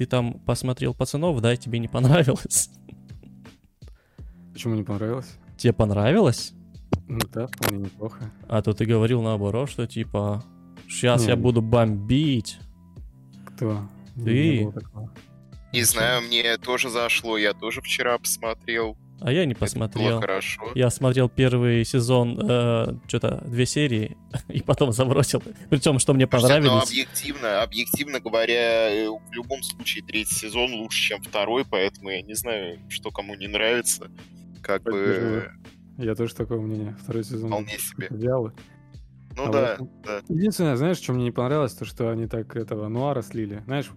ты там посмотрел пацанов, да, и тебе не понравилось. Почему не понравилось? Тебе понравилось? Ну да, вполне неплохо. А то ты говорил наоборот, что типа сейчас Не. я буду бомбить. Кто? Ты. не. Не знаю, мне тоже зашло, я тоже вчера посмотрел. А я не Это посмотрел. было хорошо. Я смотрел первый сезон, что-то две серии, и потом забросил. Причем, что мне Слушайте, но понравилось. объективно, объективно говоря, э, в любом случае третий сезон лучше, чем второй, поэтому я не знаю, что кому не нравится. Как бы. Я тоже такого мнения. Второй сезон вполне себе. вялый. Ну А да, вот- да. Единственное, знаешь, что мне не понравилось, то, что они так этого Нуара слили. Знаешь,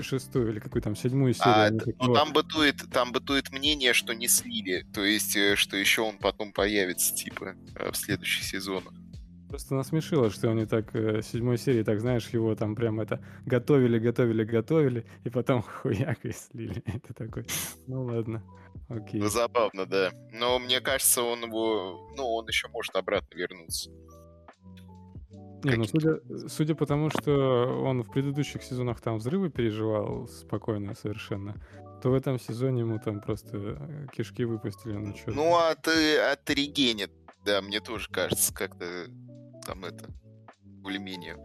шестую или какую там седьмую серию. А, т- так, ну вот, там бытует, там бытует мнение, что не слили. То есть, э, что еще он потом появится, типа, э, в следующих сезонах. Просто насмешило, что они так э, седьмой серии, так знаешь, его там прям это готовили, готовили, готовили, и потом хуяк и слили. Это такой, ну ладно, окей. Ну, забавно, да. Но мне кажется, он его, ну, он еще может обратно вернуться. Не, ну судя, судя по тому, что он в предыдущих сезонах там взрывы переживал спокойно совершенно, то в этом сезоне ему там просто э, кишки выпустили, ну чё. Ну, от, э, от Регенит, да, мне тоже кажется, как-то там это, более-менее.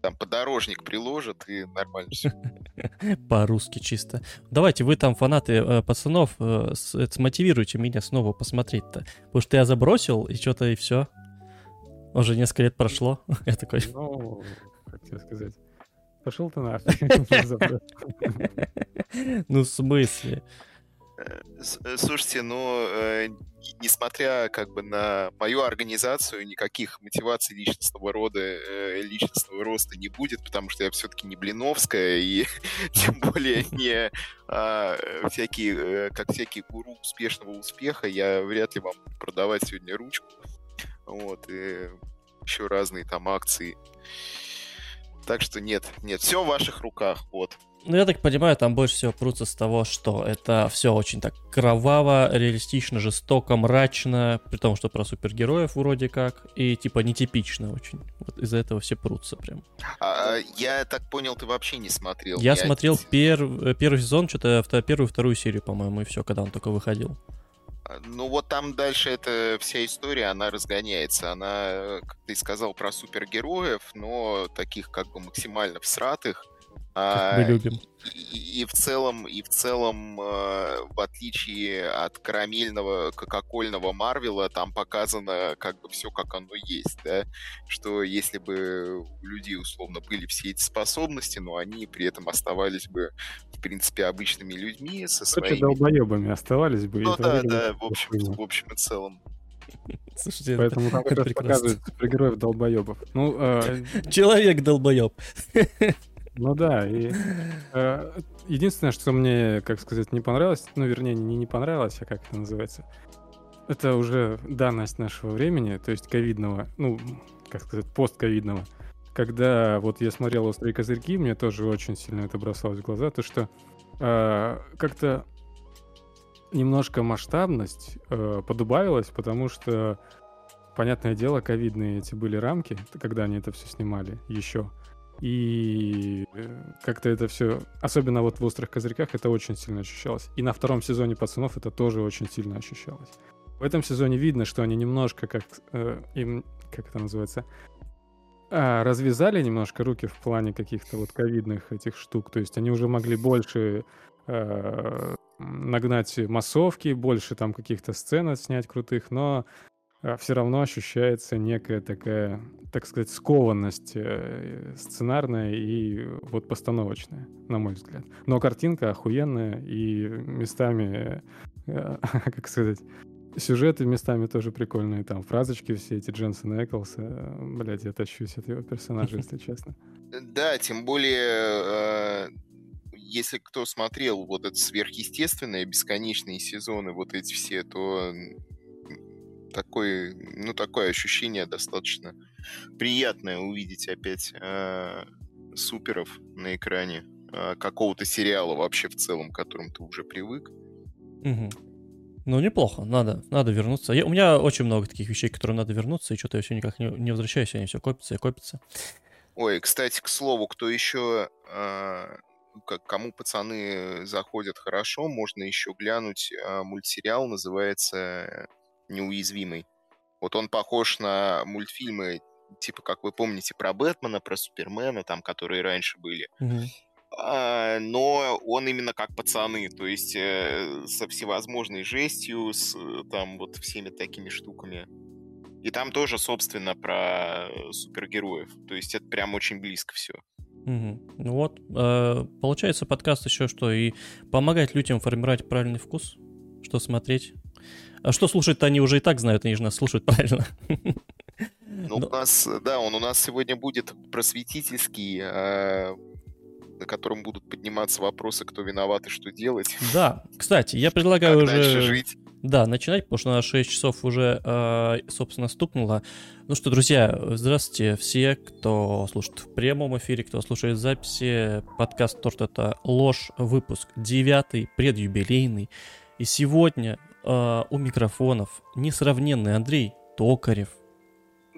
Там подорожник приложат, и нормально все. По-русски чисто. Давайте, вы там фанаты э, пацанов, э, с- э, смотивируйте меня снова посмотреть-то. Потому что я забросил, и что-то и все. Уже несколько лет прошло. Я такой, Ну, как тебе сказать. Пошел ты нафиг. Ну в смысле? С- э, Слушайте, ну, э, несмотря как бы на мою организацию, никаких мотиваций личностного рода, э, личностного роста не будет, потому что я все-таки не Блиновская, и тем более не а, э, всякие, э, как всякие гуру успешного успеха, я вряд ли вам буду продавать сегодня ручку. Вот, и еще разные там акции. Так что нет, нет, все в ваших руках, вот. Ну, я так понимаю, там больше всего прутся с того, что это все очень так кроваво, реалистично, жестоко, мрачно, при том, что про супергероев вроде как, и типа нетипично очень. Вот из-за этого все прутся прям. А, я так понял, ты вообще не смотрел. Я ни смотрел пер- э, первый сезон, что-то вто- первую, вторую серию, по-моему, и все, когда он только выходил. Ну вот там дальше эта вся история, она разгоняется. Она, э, как ты сказал, про супергероев, но таких как бы максимально всратых. Как А, мы любим. и, и в целом, и в целом, э, в отличие от карамельного кока-кольного Марвела, там показано как бы все, как оно есть, да, что если бы у людей условно были все эти способности, но они при этом оставались бы, в принципе, обычными людьми со Короче, своими... долбоебами оставались бы. и Ну да, да, в общем, в общем и целом. Слушайте, это- Поэтому это раз прекрасно. показывают супергероев долбоебов. Ну, э, Человек долбоеб. ну да, и э, единственное, что мне, как сказать, не понравилось, ну, вернее, не не понравилось, а как это называется, это уже данность нашего времени, то есть ковидного, ну, как сказать, постковидного. Когда вот я смотрел «Острые козырьки», мне тоже очень сильно это бросалось в глаза, то что э, как-то немножко масштабность э, подубавилась, потому что, понятное дело, ковидные эти были рамки, когда они это все снимали еще. И э, как-то это все, особенно вот в «Острых козырьках», это очень сильно ощущалось. И на втором сезоне «Пацанов» это тоже очень сильно ощущалось. В этом сезоне видно, что они немножко как э, им, как это называется, а, развязали немножко руки в плане каких-то вот ковидных этих штук. То есть они уже могли больше э, нагнать массовки, больше там каких-то сцен снять крутых, но все равно ощущается некая такая, так сказать, скованность э, сценарная и вот постановочная, на мой взгляд. Но картинка охуенная и местами, э, как сказать, сюжеты местами тоже прикольные. Там фразочки все эти Дженсона Эклса. Блять, я тащусь от его персонажа, если честно. Да, тем более, э, если кто смотрел вот это сверхъестественное, бесконечные сезоны, вот эти все, то м, такое, ну, такое ощущение достаточно приятное увидеть опять э, суперов на экране э, какого-то сериала вообще в целом, к которому ты уже привык. Мгм. Ну, неплохо, надо, надо вернуться. Я- у меня очень много таких вещей, которые надо вернуться, и что-то я все никак не, не возвращаюсь, они все копятся и копятся. Ой, кстати, к слову, кто еще э, кому пацаны заходят хорошо, можно еще глянуть а, мультсериал, называется «Неуязвимый». Вот он похож на мультфильмы, типа, как вы помните, про Бэтмена, про Супермена, там, которые раньше были. Мгм. А, но он именно как пацаны, то есть э, со всевозможной жестью, с там вот всеми такими штуками. И там тоже, собственно, про супергероев. То есть это прям очень близко все. Ну вот, э, получается подкаст еще что, и помогать людям формировать правильный вкус, что смотреть. А что слушать-то они уже и так знают, они же нас слушают правильно. Ну, у нас, да, он у нас сегодня будет просветительский, а, на котором будут подниматься вопросы, кто виноват и что делать, Да, кстати, я предлагаю как уже... жить. Да, начинать, потому что на 6 часов уже, э, собственно, стукнуло. Ну что, друзья, здравствуйте все, кто слушает в прямом эфире, кто слушает записи. Подкаст «Торт» — это ложь, выпуск девятый, предюбилейный. И сегодня э, у микрофонов несравненный Андрей Токарев,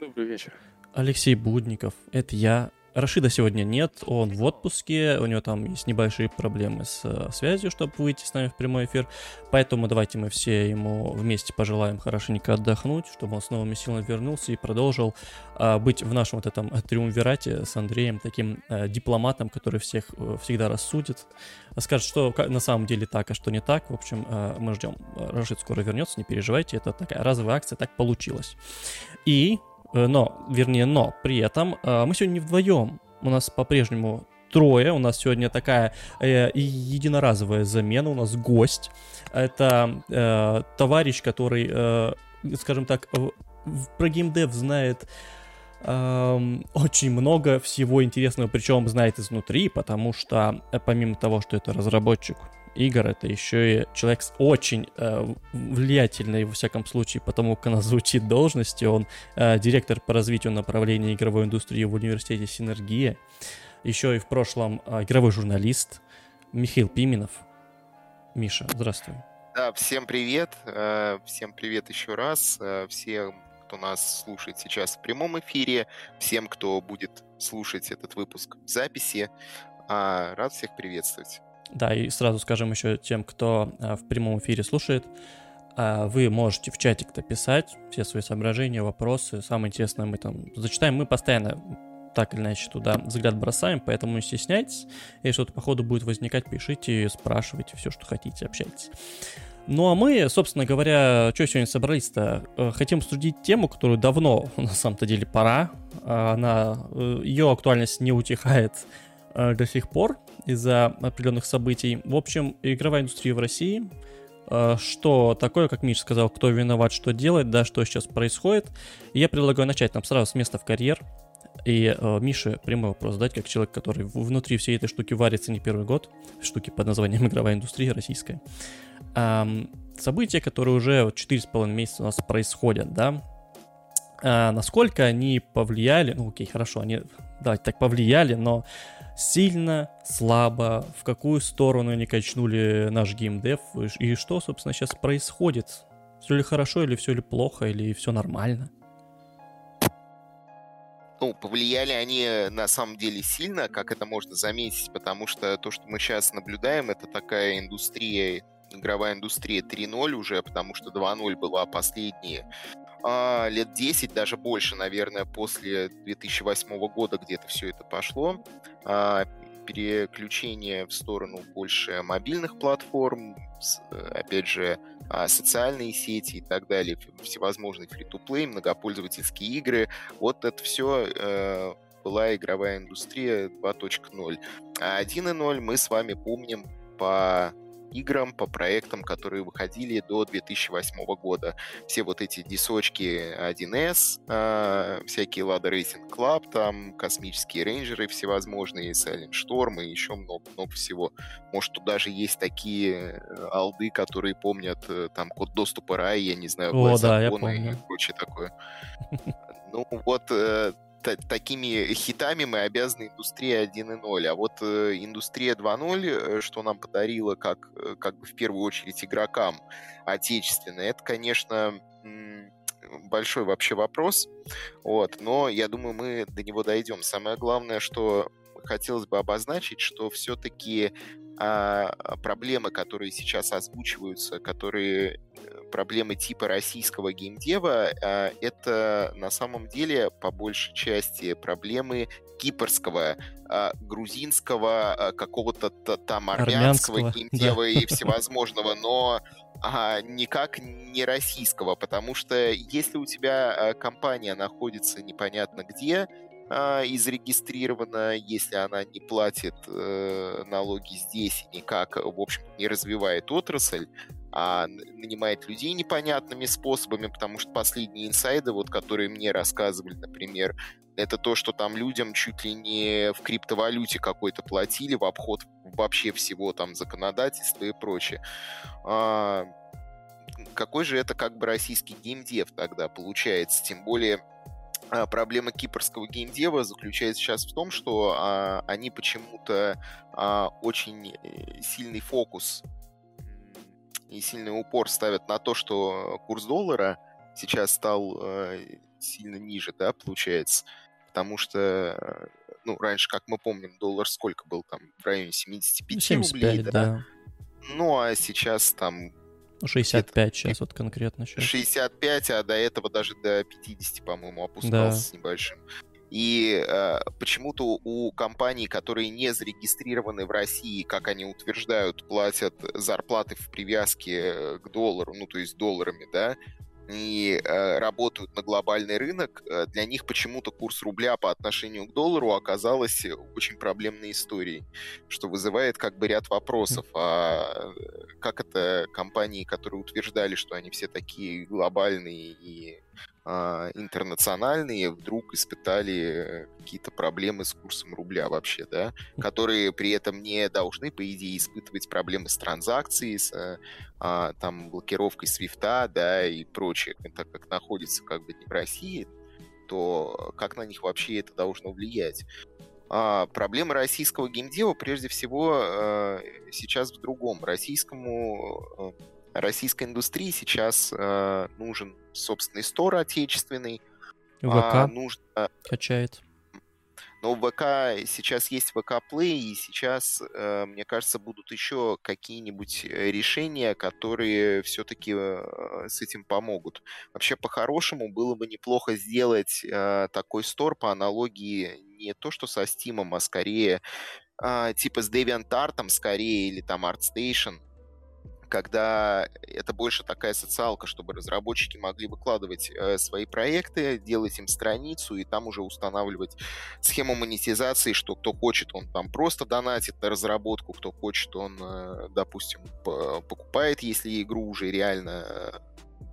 Добрый вечер. Алексей Будников, это я. Рашида сегодня нет, он в отпуске, у него там есть небольшие проблемы с э, связью, чтобы выйти с нами в прямой эфир. Поэтому давайте мы все ему вместе пожелаем хорошенько отдохнуть, чтобы он с новыми силами вернулся и продолжил а, быть в нашем вот этом триумвирате с Андреем, таким э, дипломатом, который всех э, всегда рассудит, скажет, что на самом деле так, а что не так. В общем, э, мы ждем. Рашид скоро вернется, не переживайте, это такая разовая акция, так получилось. И Но, вернее, но при этом э, мы сегодня не вдвоем. У нас по-прежнему трое. У нас сегодня такая э, единоразовая замена. У нас гость. Это э, товарищ, который, э, скажем так, про геймдев знает эм, очень много всего интересного, причем знает изнутри, потому что э, помимо того, что это разработчик игр, это еще и человек очень э, влиятельной, во всяком случае, потому как она звучит должности. Он э, директор по развитию направления игровой индустрии в университете Синергия. Еще и в прошлом э, игровой журналист Михаил Пименов. Миша, здравствуй. Да, всем привет, э, всем привет еще раз, э, всем, кто нас слушает сейчас в прямом эфире, всем, кто будет слушать этот выпуск в записи, А, рад всех приветствовать. Да, и сразу скажем еще тем, кто а, в прямом эфире слушает, а, вы можете в чатик-то писать все свои соображения, вопросы. Самое интересное мы там зачитаем. Мы постоянно так или иначе туда взгляд бросаем, поэтому не стесняйтесь. Если что-то по ходу будет возникать, пишите, спрашивайте все, что хотите, общайтесь. Ну а мы, собственно говоря, что сегодня собрались-то? Э, Хотим обсудить тему, которую давно, на самом-то деле, пора. Она, э, ее актуальность не утихает э, до сих пор из-за определенных событий. В общем, игровая индустрия в России. Э, Что такое, как Миша сказал, кто виноват, что делать, да, что сейчас происходит. Я предлагаю начать нам сразу с места в карьер. И э, Мише прямой вопрос задать, как человек, который внутри всей этой штуки варится не первый год, штуки под названием игровая индустрия российская. Ам, события, которые уже вот 4,5 месяца у нас происходят, да, а, насколько они повлияли, ну окей, хорошо, они, давайте так, повлияли, но сильно, слабо, в какую сторону они качнули наш геймдев, и что, собственно, сейчас происходит? Все ли хорошо, или все ли плохо, или все нормально? Ну, повлияли они на самом деле сильно, как это можно заметить, потому что то, что мы сейчас наблюдаем, это такая индустрия, игровая индустрия 3.0 уже, потому что 2.0 была последние а, лет 10, даже больше, наверное, после 2008 года где-то все это пошло. А, переключение в сторону больше мобильных платформ, э, опять же, а, социальные сети и так далее, всевозможные фри-то-плей, многопользовательские игры. Вот это все была игровая индустрия 2.0. А 1.0 мы с вами помним по играм, по проектам, которые выходили до 2008 года. Все вот эти дисочки 1С, а, всякие Lada Racing Club, там космические рейнджеры всевозможные, Silent Storm и еще много-много всего. Может, тут даже есть такие э, алды, которые помнят э, там код доступа рай, я не знаю, О, да, я Дракона и помню. прочее такое. Ну, вот э, такими хитами мы обязаны индустрии 1.0. А вот э, индустрия 2.0, э, что нам подарила как, э, как бы в первую очередь игрокам отечественно, это, конечно, большой вообще вопрос. Вот, но я думаю, мы до него дойдем. Самое главное, что хотелось бы обозначить, что все-таки а, проблемы, которые сейчас озвучиваются, которые проблемы типа российского геймдева, а, это на самом деле по большей части проблемы кипрского, а, грузинского, а, какого-то там армянского, армянского геймдева да. и всевозможного, но а, никак не российского, потому что если у тебя компания находится непонятно где, и зарегистрирована, если она не платит э, налоги здесь и никак, в общем не развивает отрасль, а нанимает людей непонятными способами, потому что последние инсайды, вот, которые мне рассказывали, например, это то, что там людям чуть ли не в криптовалюте какой-то платили в обход вообще всего там законодательства и прочее. А, какой же это как бы российский геймдев тогда получается? Тем более а, проблема кипрского геймдева заключается сейчас в том, что а, они почему-то а, очень э, сильный фокус и сильный упор ставят на то, что курс доллара сейчас стал а, сильно ниже, да, получается. Потому что, ну, раньше, как мы помним, доллар сколько был там в районе 75 75, рублей, да? да. Ну, а сейчас там 65 сейчас вот конкретно. Сейчас. 65, а до этого даже до 50, по-моему, опускался да. с небольшим. И э, почему-то у компаний, которые не зарегистрированы в России, как они утверждают, платят зарплаты в привязке э, к доллару, ну то есть долларами, да, и э, работают на глобальный рынок, э, для них почему-то курс рубля по отношению к доллару оказалась очень проблемной историей, что вызывает как бы ряд вопросов. А как это компании, которые утверждали, что они все такие глобальные и интернациональные вдруг испытали какие-то проблемы с курсом рубля вообще, да, которые при этом не должны, по идее, испытывать проблемы с транзакцией, с а, там блокировкой свифта, да, и прочее, так как находится как бы не в России, то как на них вообще это должно влиять? А, проблема российского геймдева прежде всего а, сейчас в другом. Российскому российской индустрии сейчас э, нужен собственный стор отечественный. ВК а, нужно... качает. Но ВК сейчас есть ВК Play, и сейчас, э, мне кажется, будут еще какие-нибудь решения, которые все-таки э, с этим помогут. Вообще, по-хорошему, было бы неплохо сделать э, такой стор по аналогии не то, что со Steam, а скорее э, типа с DeviantArt, скорее, или там ArtStation, когда это больше такая социалка, чтобы разработчики могли выкладывать э, свои проекты, делать им страницу и там уже устанавливать схему монетизации, что кто хочет, он там просто донатит на разработку, кто хочет, он, э, допустим, покупает, если игру уже реально э,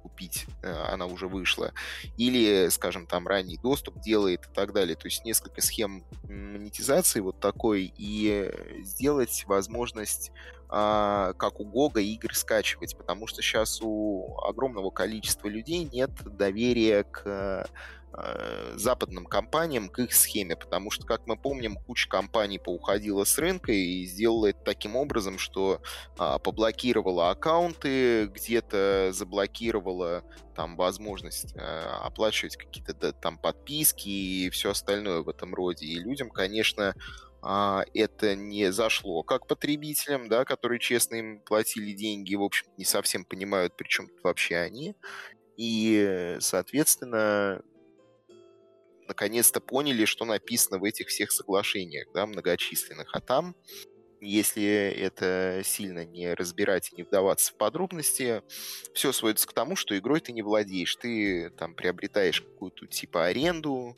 купить, э, она уже вышла, или, скажем, там ранний доступ делает и так далее. То есть несколько схем монетизации вот такой и сделать возможность как у Гога, игры скачивать, потому что сейчас у огромного количества людей нет доверия к э, западным компаниям к их схеме, потому что, как мы помним, куча компаний поуходила с рынка и сделала это таким образом, что а, поблокировала аккаунты, где-то заблокировала там возможность а, оплачивать какие-то да, там подписки и все остальное в этом роде. И людям, конечно, а, это не зашло как потребителям, да, которые честно им платили деньги, в общем не совсем понимают, при чем тут вообще они. И, соответственно, наконец-то поняли, что написано в этих всех соглашениях, да, многочисленных. А там, если это сильно не разбирать и не вдаваться в подробности, все сводится к тому, что игрой ты не владеешь. Ты там приобретаешь какую-то типа аренду,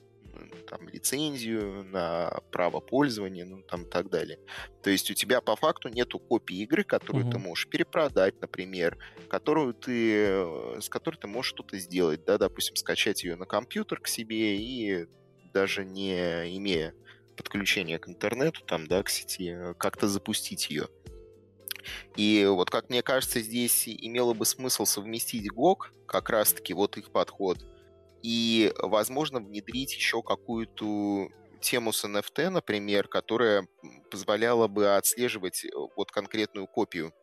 там, лицензию на право пользования, ну, там, и так далее. То есть у тебя по факту нету копии игры, которую угу. ты можешь перепродать, например, которую ты, э, с которой ты можешь что-то сделать, да, допустим, скачать ее на компьютер к себе и даже не имея подключения к интернету, там, да, к сети, э, как-то запустить ее. И вот, как мне кажется, здесь имело бы смысл совместить GOG, как раз-таки вот их подход – и, возможно, внедрить еще какую-то тему с NFT, например, которая позволяла бы отслеживать э, вот конкретную копию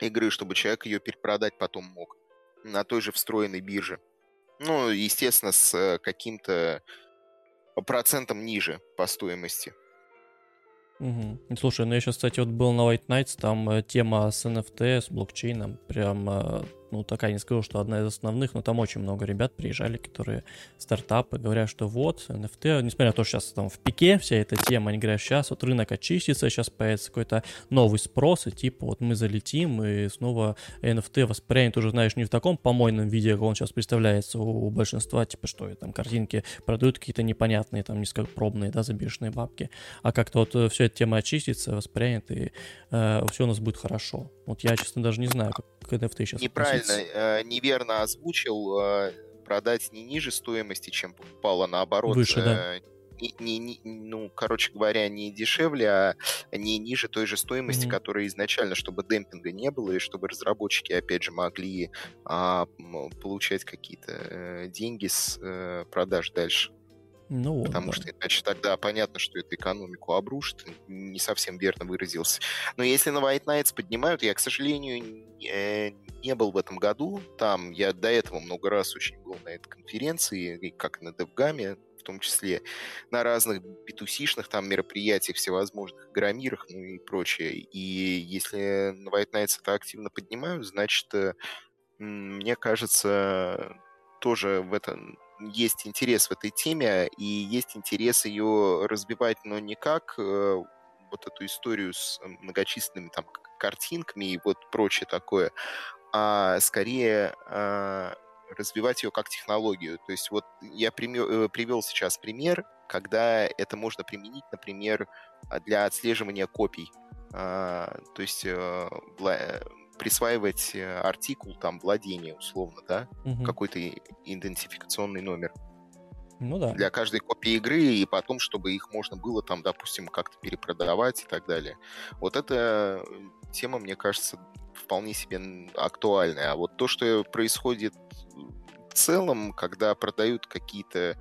игры, чтобы человек ее перепродать потом мог на той же встроенной бирже. Ну, естественно, с э, каким-то процентом ниже по стоимости. Угу. Слушай, ну я сейчас, кстати, вот был на White Nights, там э, тема с NFT, с блокчейном, прям ну, такая не скажу, что одна из основных, но там очень много ребят приезжали, которые стартапы, говорят, что вот, NFT, несмотря на то, что сейчас там в пике вся эта тема, они говорят, сейчас вот рынок очистится, сейчас появится какой-то новый спрос, и типа вот мы залетим, и снова NFT воспринят уже, знаешь, не в таком помойном виде, как он сейчас представляется у большинства, типа, что там картинки продают какие-то непонятные, там, низкопробные, да, за бешеные бабки, а как-то вот э, вся эта тема очистится, воспринят, и э, все у нас будет хорошо. Вот я, честно, даже не знаю, как NFT сейчас Неправильно, э, неверно озвучил. Э, продать не ниже стоимости, чем покупала, наоборот. Выше, да. Э, не, не, не, ну, короче говоря, не дешевле, а не ниже той же стоимости, mm-hmm. которая изначально, чтобы демпинга не было, и чтобы разработчики, опять же, могли а, получать какие-то э, деньги с э, продаж дальше. Ну, вот, Потому да. что иначе тогда понятно, что это экономику обрушит. Не совсем верно выразился. Но если на White Nights поднимают, я, к сожалению, не, не был в этом году. Там я до этого много раз очень был на этой конференции, как на DevGAM, в том числе на разных b там мероприятиях всевозможных, громирах, ну и прочее. И если на White Nights это активно поднимают, значит, э, мне кажется, тоже в этом есть интерес в этой теме, и есть интерес ее разбивать, но не как э, вот эту историю с многочисленными там картинками и вот прочее такое, а скорее э, развивать ее как технологию. То есть вот я пример, э, привел сейчас пример, когда это можно применить, например, для отслеживания копий. А, то есть э, присваивать э, артикул, там, владение, условно, да, угу. какой-то идентификационный номер. Ну да. Для каждой копии игры, и потом, чтобы их можно было там, допустим, как-то перепродавать и так далее. Вот эта тема, мне кажется, вполне себе актуальная. А вот то, что происходит в целом, когда продают какие-то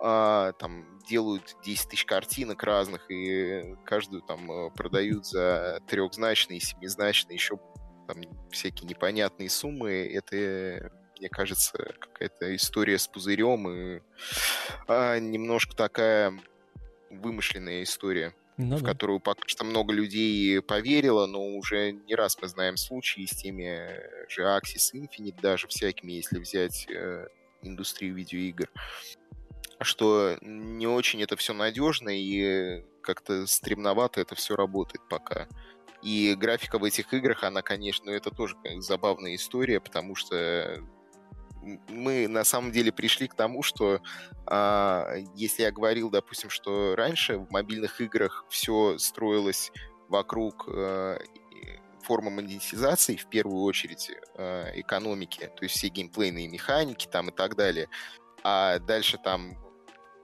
а, там делают 10 тысяч картинок разных и каждую там э, продают за трехзначные, семизначные, еще там всякие непонятные суммы, это, мне кажется, какая-то история с пузырем и а, немножко такая вымышленная история. Ну, в да. которую пока что много людей поверило, но уже не раз мы знаем случаи с теми же Axis Infinite, даже всякими, если взять э, индустрию видеоигр, что не очень это все надежно и как-то стремновато это все работает пока. И графика в этих играх, она, конечно, это тоже забавная история, потому что мы на самом деле пришли к тому, что а, если я говорил, допустим, что раньше в мобильных играх все строилось вокруг а, формы монетизации, в первую очередь а, экономики, то есть все геймплейные механики там и так далее, а дальше там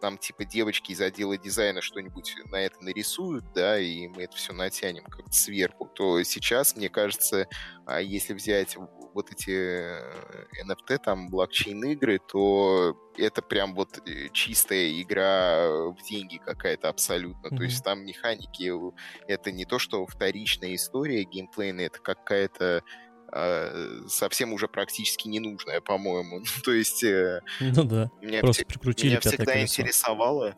нам типа девочки из отдела дизайна что-нибудь на это нарисуют, да, и мы это все натянем как-то сверху, то сейчас, мне кажется, а если взять вот эти NFT, э, там, блокчейн-игры, то это прям вот э, чистая игра в деньги какая-то абсолютно. Mm-hmm. То есть там механики, это не то, что вторичная история геймплейная, это какая-то совсем уже практически ненужная, по-моему. То есть... Э, ну да, меня просто прикрутили Меня всегда интересовало,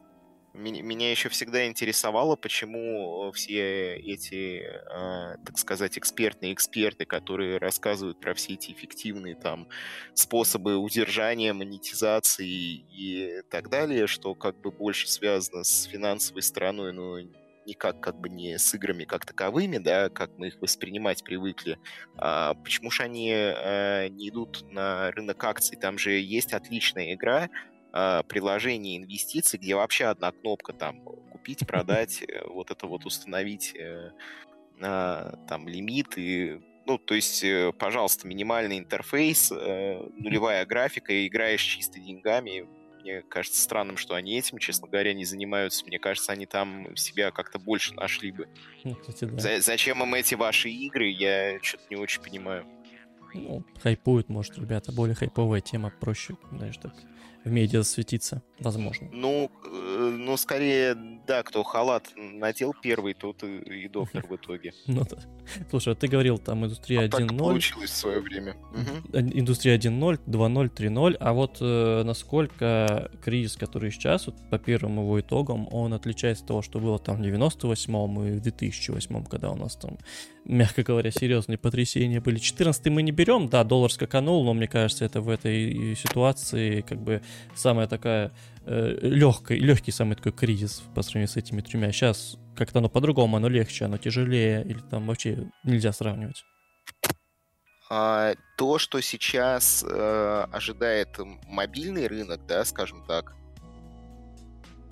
меня еще всегда интересовало, почему все эти, а, так сказать, экспертные эксперты, которые рассказывают про все эти эффективные там способы удержания, монетизации и так далее, что как бы больше связано с финансовой стороной, но никак как бы не с играми как таковыми, да, как мы их воспринимать привыкли. А почему же они а, не идут на рынок акций? Там же есть отличная игра, а, приложение инвестиций, где вообще одна кнопка там купить, продать, э, вот это вот установить а, там лимит и ну, то есть, пожалуйста, минимальный интерфейс, нулевая графика, играешь чисто деньгами, мне кажется странным, что они этим, честно говоря, не занимаются. Мне кажется, они там себя как-то больше нашли бы. Ну, кстати, да. За- зачем им эти ваши игры, я что-то не очень понимаю. Ну, хайпуют, может, ребята, более хайповая тема, проще, знаешь, так в медиа светиться, возможно. Ну, э, ну, скорее, да, кто халат надел первый, тот и, и доктор в итоге. Ну да. Слушай, а ты говорил, там индустрия А так 1.0. получилось в свое время. Индустрия 1.0, 2.0, 3.0, а вот э, насколько кризис, который сейчас, вот, по первым его итогам, он отличается от того, что было там в 98-м и в 2008 когда у нас там, мягко говоря, серьезные потрясения были. 14 мы не берем, да, доллар скаканул, но мне кажется, это в этой ситуации как бы самая такая легкий, легкий самый такой кризис по сравнению с этими тремя. Сейчас как-то оно по-другому, оно легче, оно тяжелее, или там вообще нельзя сравнивать. А, то, что сейчас э, ожидает мобильный рынок, да, скажем так,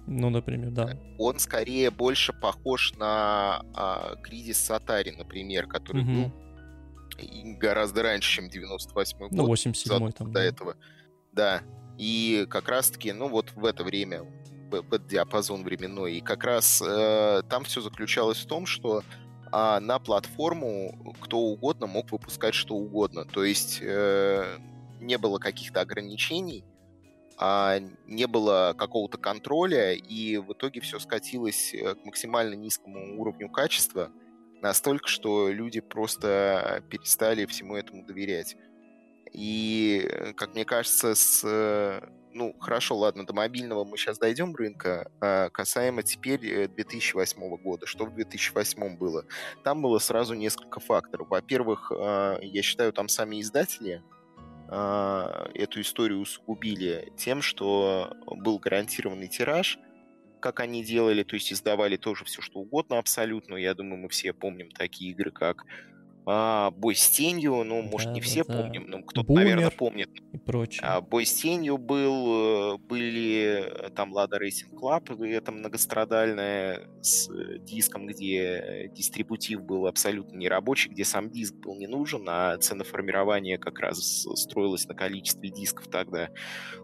Ну, например, да. он скорее больше похож на а, кризис Atari, например, который Мгм. был гораздо раньше, чем 98 год. Ну, 87-й задолго там. до да. этого. Да. И как раз-таки, ну вот в это время, в этот диапазон временной, и как раз э, там все заключалось в том, что а, на платформу кто угодно мог выпускать что угодно. То есть э, не было каких-то ограничений, а не было какого-то контроля, и в итоге все скатилось э, к максимально низкому уровню качества, настолько, что люди просто перестали всему этому доверять. И, э, как мне кажется, с... э, Ну, хорошо, ладно, до мобильного мы сейчас дойдем рынка. А касаемо теперь э, 2008 года. Что в 2008 было? Там было сразу несколько факторов. Во-первых, а, я считаю, там сами издатели а, эту историю усугубили тем, что был гарантированный тираж, как они делали, то есть издавали тоже все, что угодно абсолютно. Я думаю, мы все помним такие игры, как а, Бой с тенью, ну, может, не все Да-да-да. помним, но кто-то, Бумер. наверное, помнит. И прочее. А, Бой с тенью был, э, были э, там Лада Racing Club, и это многострадальная с э, диском, где дистрибутив был абсолютно нерабочий, где сам диск был не нужен, а ценоформирование как раз строилось на количестве дисков тогда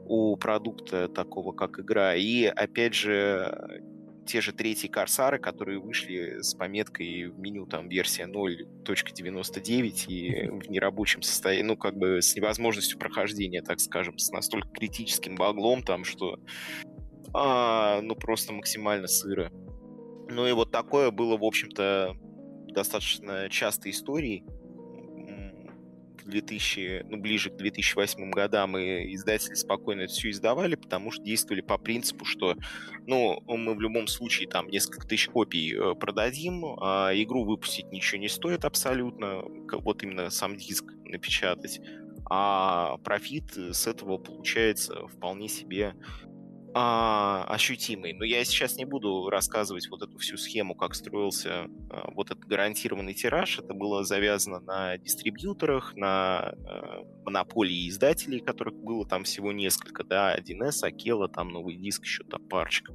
у продукта такого, как игра. И, опять же, те же третьи корсары, которые вышли с пометкой в меню там версия 0.99 и в нерабочем состоянии, ну, как бы с невозможностью прохождения, так скажем, с настолько критическим баглом там, что а, ну, просто максимально сыро. Ну и вот такое было, в общем-то, достаточно частой историей. М, В 2000, ну, ближе к 2008 годам и издатели спокойно это все издавали, потому что действовали по принципу, что, ну, мы в любом случае там несколько тысяч копий э, продадим, а игру выпустить ничего не стоит абсолютно, вот именно сам диск напечатать, а профит с этого получается вполне себе а, ощутимый. Но я сейчас не буду рассказывать вот эту всю схему, как строился а, вот этот гарантированный тираж. Это было завязано на дистрибьюторах, на а, монополии издателей, которых было там всего несколько, да, 1С, Акела, там новый диск, еще там парочка.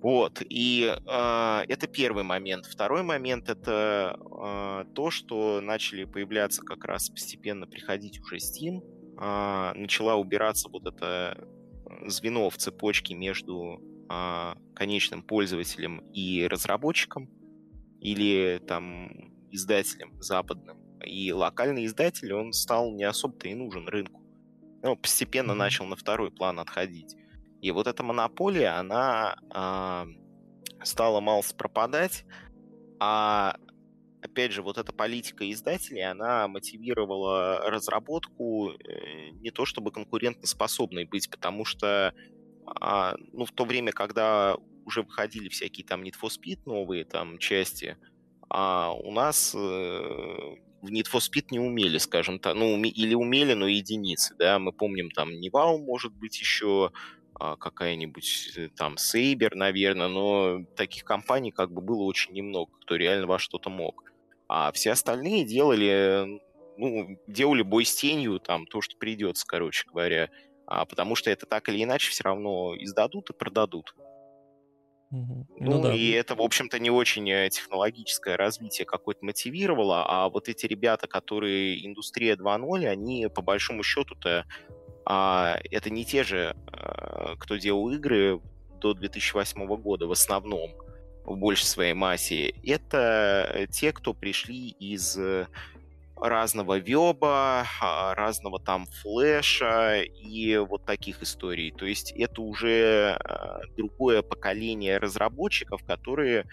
Вот, и а, это первый момент. Второй момент это а, то, что начали появляться как раз постепенно приходить уже Steam, а, начала убираться вот это звено в цепочке между а, конечным пользователем и разработчиком или там издателем западным. И локальный издатель, он стал не особо-то и нужен рынку. Ну, постепенно начал на второй план отходить. И вот эта монополия, она а, стала мало пропадать, а опять же, вот эта политика издателей, она мотивировала разработку э, не то чтобы конкурентоспособной быть, потому что а, ну, в то время, когда уже выходили всякие там Need for Speed новые там части, а у нас э, в Need for Speed не умели, скажем так, ну, или умели, но единицы, да, мы помним там Невал, может быть, еще а, какая-нибудь э, там Сейбер, наверное, но таких компаний как бы было очень немного, кто реально во что-то мог. А все остальные делали, ну, делали бой с тенью, там, то, что придется, короче говоря. А, потому что это так или иначе все равно издадут и продадут. Мгм. Ну, Ну да. и это, в общем-то, не очень э, технологическое развитие какое-то мотивировало, а вот эти ребята, которые индустрия 2.0, они по большому счету-то а, это не те же, а, кто делал игры до 2008 года в основном, в большей своей массе. Это те, кто пришли из разного веба, а, разного там флеша и вот таких историй. То есть это уже а, другое поколение разработчиков, которые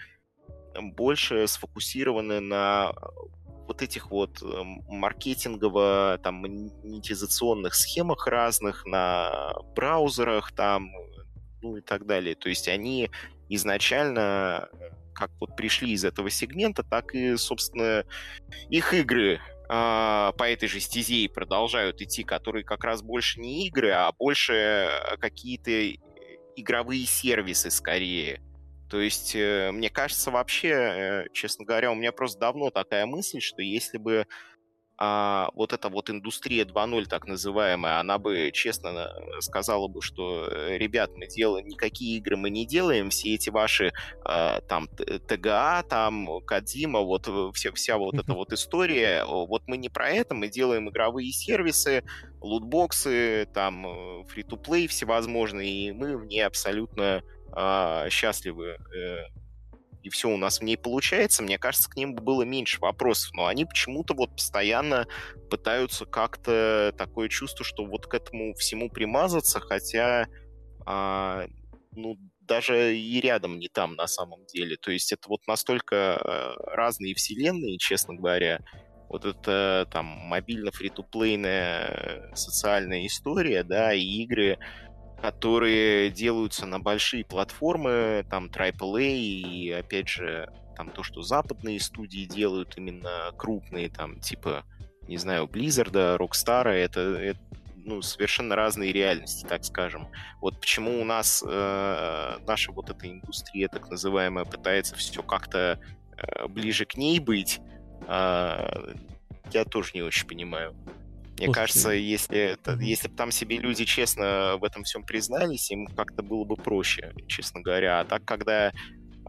больше сфокусированы на вот этих вот маркетингово там монетизационных схемах разных на браузерах там ну и так далее. То есть они изначально как вот пришли из этого сегмента, так и, собственно, их игры а, по этой же стезе продолжают идти, которые как раз больше не игры, а больше э, какие-то игровые сервисы скорее. То есть, э, мне кажется, вообще, э, честно говоря, у меня просто давно такая мысль, что если бы а вот эта вот индустрия 2.0, так называемая, она бы честно сказала бы, что, э, ребят, мы делаем, никакие игры мы не делаем, все эти ваши а, там ТГА, там Кадима, вот вся, вся вот эта вот история, вот мы не про это, мы делаем игровые сервисы, лутбоксы, там фри-то-плей всевозможные, и мы в ней абсолютно а, счастливы э, и все у нас в ней получается, мне кажется, к ним было меньше вопросов. Но они почему-то вот постоянно пытаются как-то такое чувство, что вот к этому всему примазаться, хотя, а, ну, даже и рядом не там на самом деле. То есть это вот настолько э, разные вселенные, честно говоря. Вот это там мобильно фри-то-плейная социальная история, да, и игры, которые делаются на большие платформы, там AAA, и опять же, там то, что западные студии делают, именно крупные, там, типа, не знаю, Blizzard, Rockstar, это, это ну, совершенно разные реальности, так скажем. Вот почему у нас э, наша вот эта индустрия, так называемая, пытается все как-то э, ближе к ней быть, э, я тоже не очень понимаю. Мне Слушайте. кажется, если, это, если бы там себе люди честно в этом всем признались, им как-то было бы проще, честно говоря. А так, когда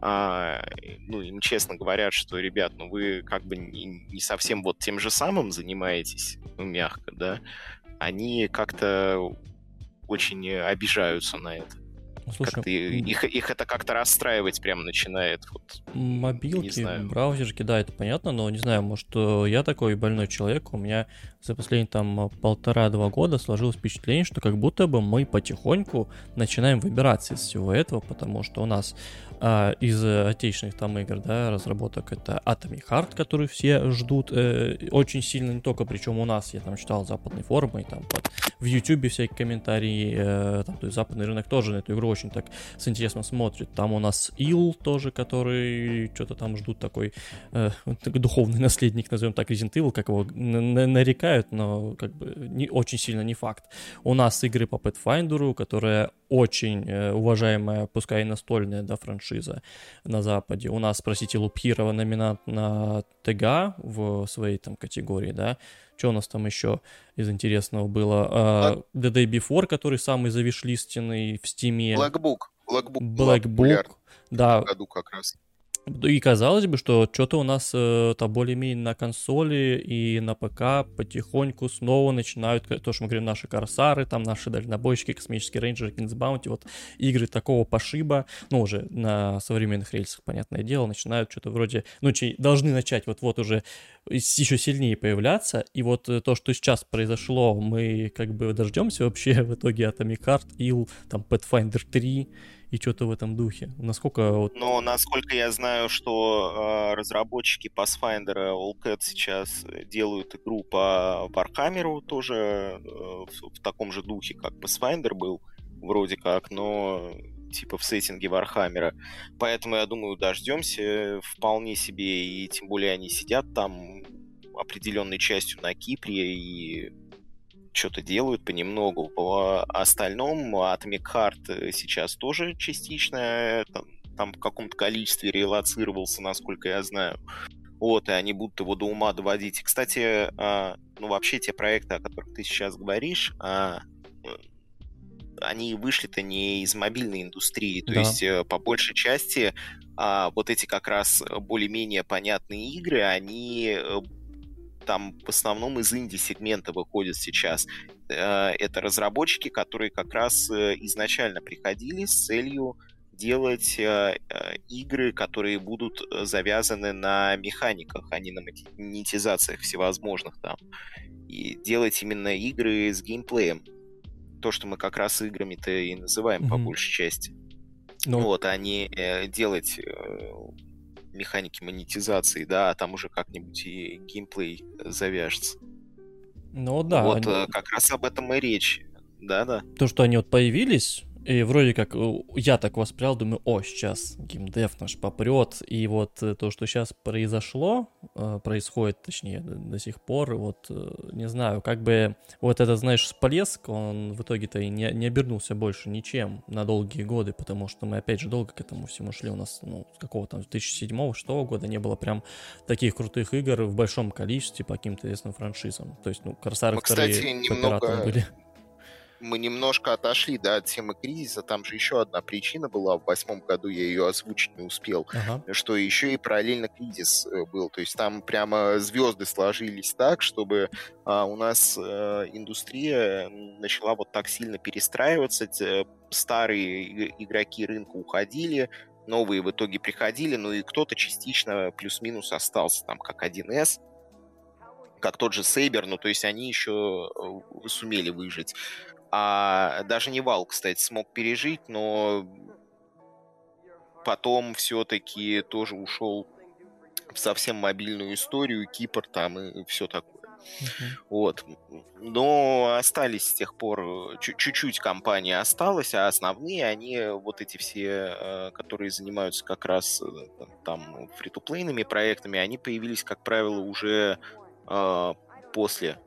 а, ну, им честно говорят, что, ребят, ну вы как бы не, не совсем вот тем же самым занимаетесь, ну, мягко, да, они как-то очень обижаются на это. Слушай, как их, их это как-то расстраивать прямо начинает. Вот, мобилки, браузерки, да, это понятно, но не знаю, может, э, я такой больной человек, у меня за последние там полтора-два года сложилось впечатление, что как будто бы мы потихоньку начинаем выбираться из всего этого, потому что у нас а, из отечественных там игр, да, разработок это Atomic Heart, который все ждут э, очень сильно, не только, причем у нас, я там читал западные форумы, и там под, в YouTube всякие комментарии, э, там, то есть западный рынок тоже на эту игру очень так с интересом смотрит. Там у нас Ил тоже, который что-то там ждут такой э, духовный наследник, назовем так, Resident Evil, как его нарекают, но как бы не, очень сильно не факт. У нас игры по Pathfinder, которая очень э, уважаемая, пускай и настольная, да, франшиза на Западе. У нас, спросите, Лупхирова номинант на ТГА в своей там категории, да. Что у нас там еще из интересного было? Uh, The Day Before, который самый завишлистенный в Стиме. Blackbook. Blackbook. Blackbook. Да. В году как раз. И казалось бы, что что-то у нас э, то более-менее на консоли и на ПК потихоньку снова начинают, то, что мы говорим, наши Корсары, там наши дальнобойщики, космические рейнджеры, Kings Bounty, вот игры такого пошиба, ну, уже на современных рельсах, понятное дело, начинают что-то вроде, ну, должны начать вот-вот уже еще сильнее появляться, и вот э, то, что сейчас произошло, мы как бы дождемся вообще в итоге Atomic Heart, Ил, там Pathfinder 3, и что-то в этом духе. Насколько вот... Но насколько я знаю, что э, разработчики Pathfinder Owlcat сейчас делают игру по Warhammer тоже э, в, в таком же духе, как Pathfinder был, вроде как, но типа в сеттинге Warhammer а. Поэтому, я думаю, дождемся вполне себе, и тем более они сидят там определенной частью на Кипре, и что-то делают понемногу. По остальном Atomic Heart э, сейчас тоже частично э, там, там в каком-то количестве релацировался, насколько я знаю. Вот, и они будут его до ума доводить. Кстати, а, ну вообще те проекты, о которых ты сейчас говоришь, а, они вышли-то не из мобильной индустрии. То да. есть, э, по большей части, а, вот эти как раз более-менее понятные игры, они там в основном из инди-сегмента выходят сейчас. Э, это разработчики, которые как раз э, изначально приходили с целью делать э, игры, которые будут завязаны на механиках, а не на монетизациях всевозможных там. И делать именно игры с геймплеем. То, что мы как раз играми-то и называем mm-hmm. по большей части. Ну... Вот, а не делать механики монетизации, да, а там уже как-нибудь и геймплей завяжется. Ну да. Вот они... как раз об этом и речь. Да-да. То, что они вот появились, и вроде как э, я так воспринял, думаю, о, сейчас геймдев наш попрет, и вот э, то, что сейчас произошло, э, происходит, точнее, до сих пор, вот, не знаю, как бы вот это, знаешь, всплеск, он в итоге-то и не, не обернулся больше ничем на долгие годы, потому что мы, опять же, долго к этому всему шли, у нас, ну, с какого-то 2007-2006 года не было прям таких крутых игр в большом количестве по каким-то известным франшизам, то есть, ну, Корсары мы, вторые кстати, немного... были мы немножко отошли да, от темы кризиса. Там же еще одна причина была. В восьмом году я ее озвучить не успел. Ага. Что еще и параллельно кризис э, был. То есть там прямо звезды сложились так, чтобы а, у нас а, индустрия начала вот так сильно перестраиваться. Старые игроки рынка уходили, новые в итоге приходили, ну и кто-то частично плюс-минус остался, там, как 1С, как тот же Сейбер, ну то есть они еще э, сумели выжить. А даже не Вал, кстати, смог пережить, но потом все-таки тоже ушел в совсем мобильную историю, Кипр там и все такое. Uh-huh. Вот. Но остались с тех пор, чуть-чуть компания осталась, а основные, они вот эти все, э, которые занимаются как раз э, там фри-то-плейными проектами, они появились, как правило, уже э, после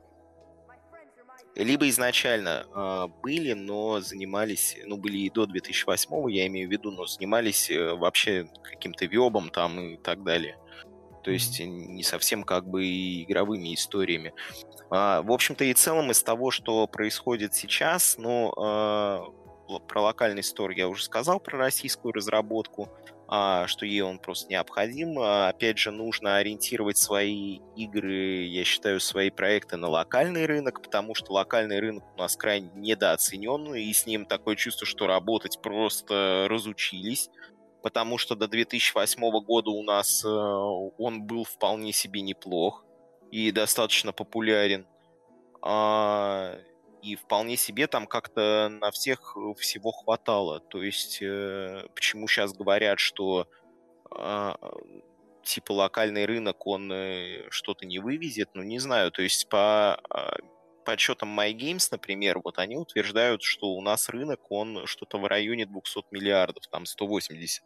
либо изначально э, были, но занимались, ну, были и до 2008, я имею в виду, но занимались э, вообще каким-то вебом там и так далее. То есть не совсем как бы и игровыми историями. А, в общем-то и целом из того, что происходит сейчас, ну, э, про локальный стор я уже сказал, про российскую разработку что ей он просто необходим. А, опять же, нужно ориентировать свои игры, я считаю, свои проекты на локальный рынок, потому что локальный рынок у нас крайне недооценен, и с ним такое чувство, что работать просто разучились, потому что до 2008 года у нас э, он был вполне себе неплох и достаточно популярен. А, и вполне себе там как-то на всех э, всего хватало. То есть э, почему сейчас говорят, что э, типа локальный рынок, он э, что-то не вывезет, ну не знаю. То есть по э, подсчетам MyGames, например, вот они утверждают, что у нас рынок, он что-то в районе 200 миллиардов, там 180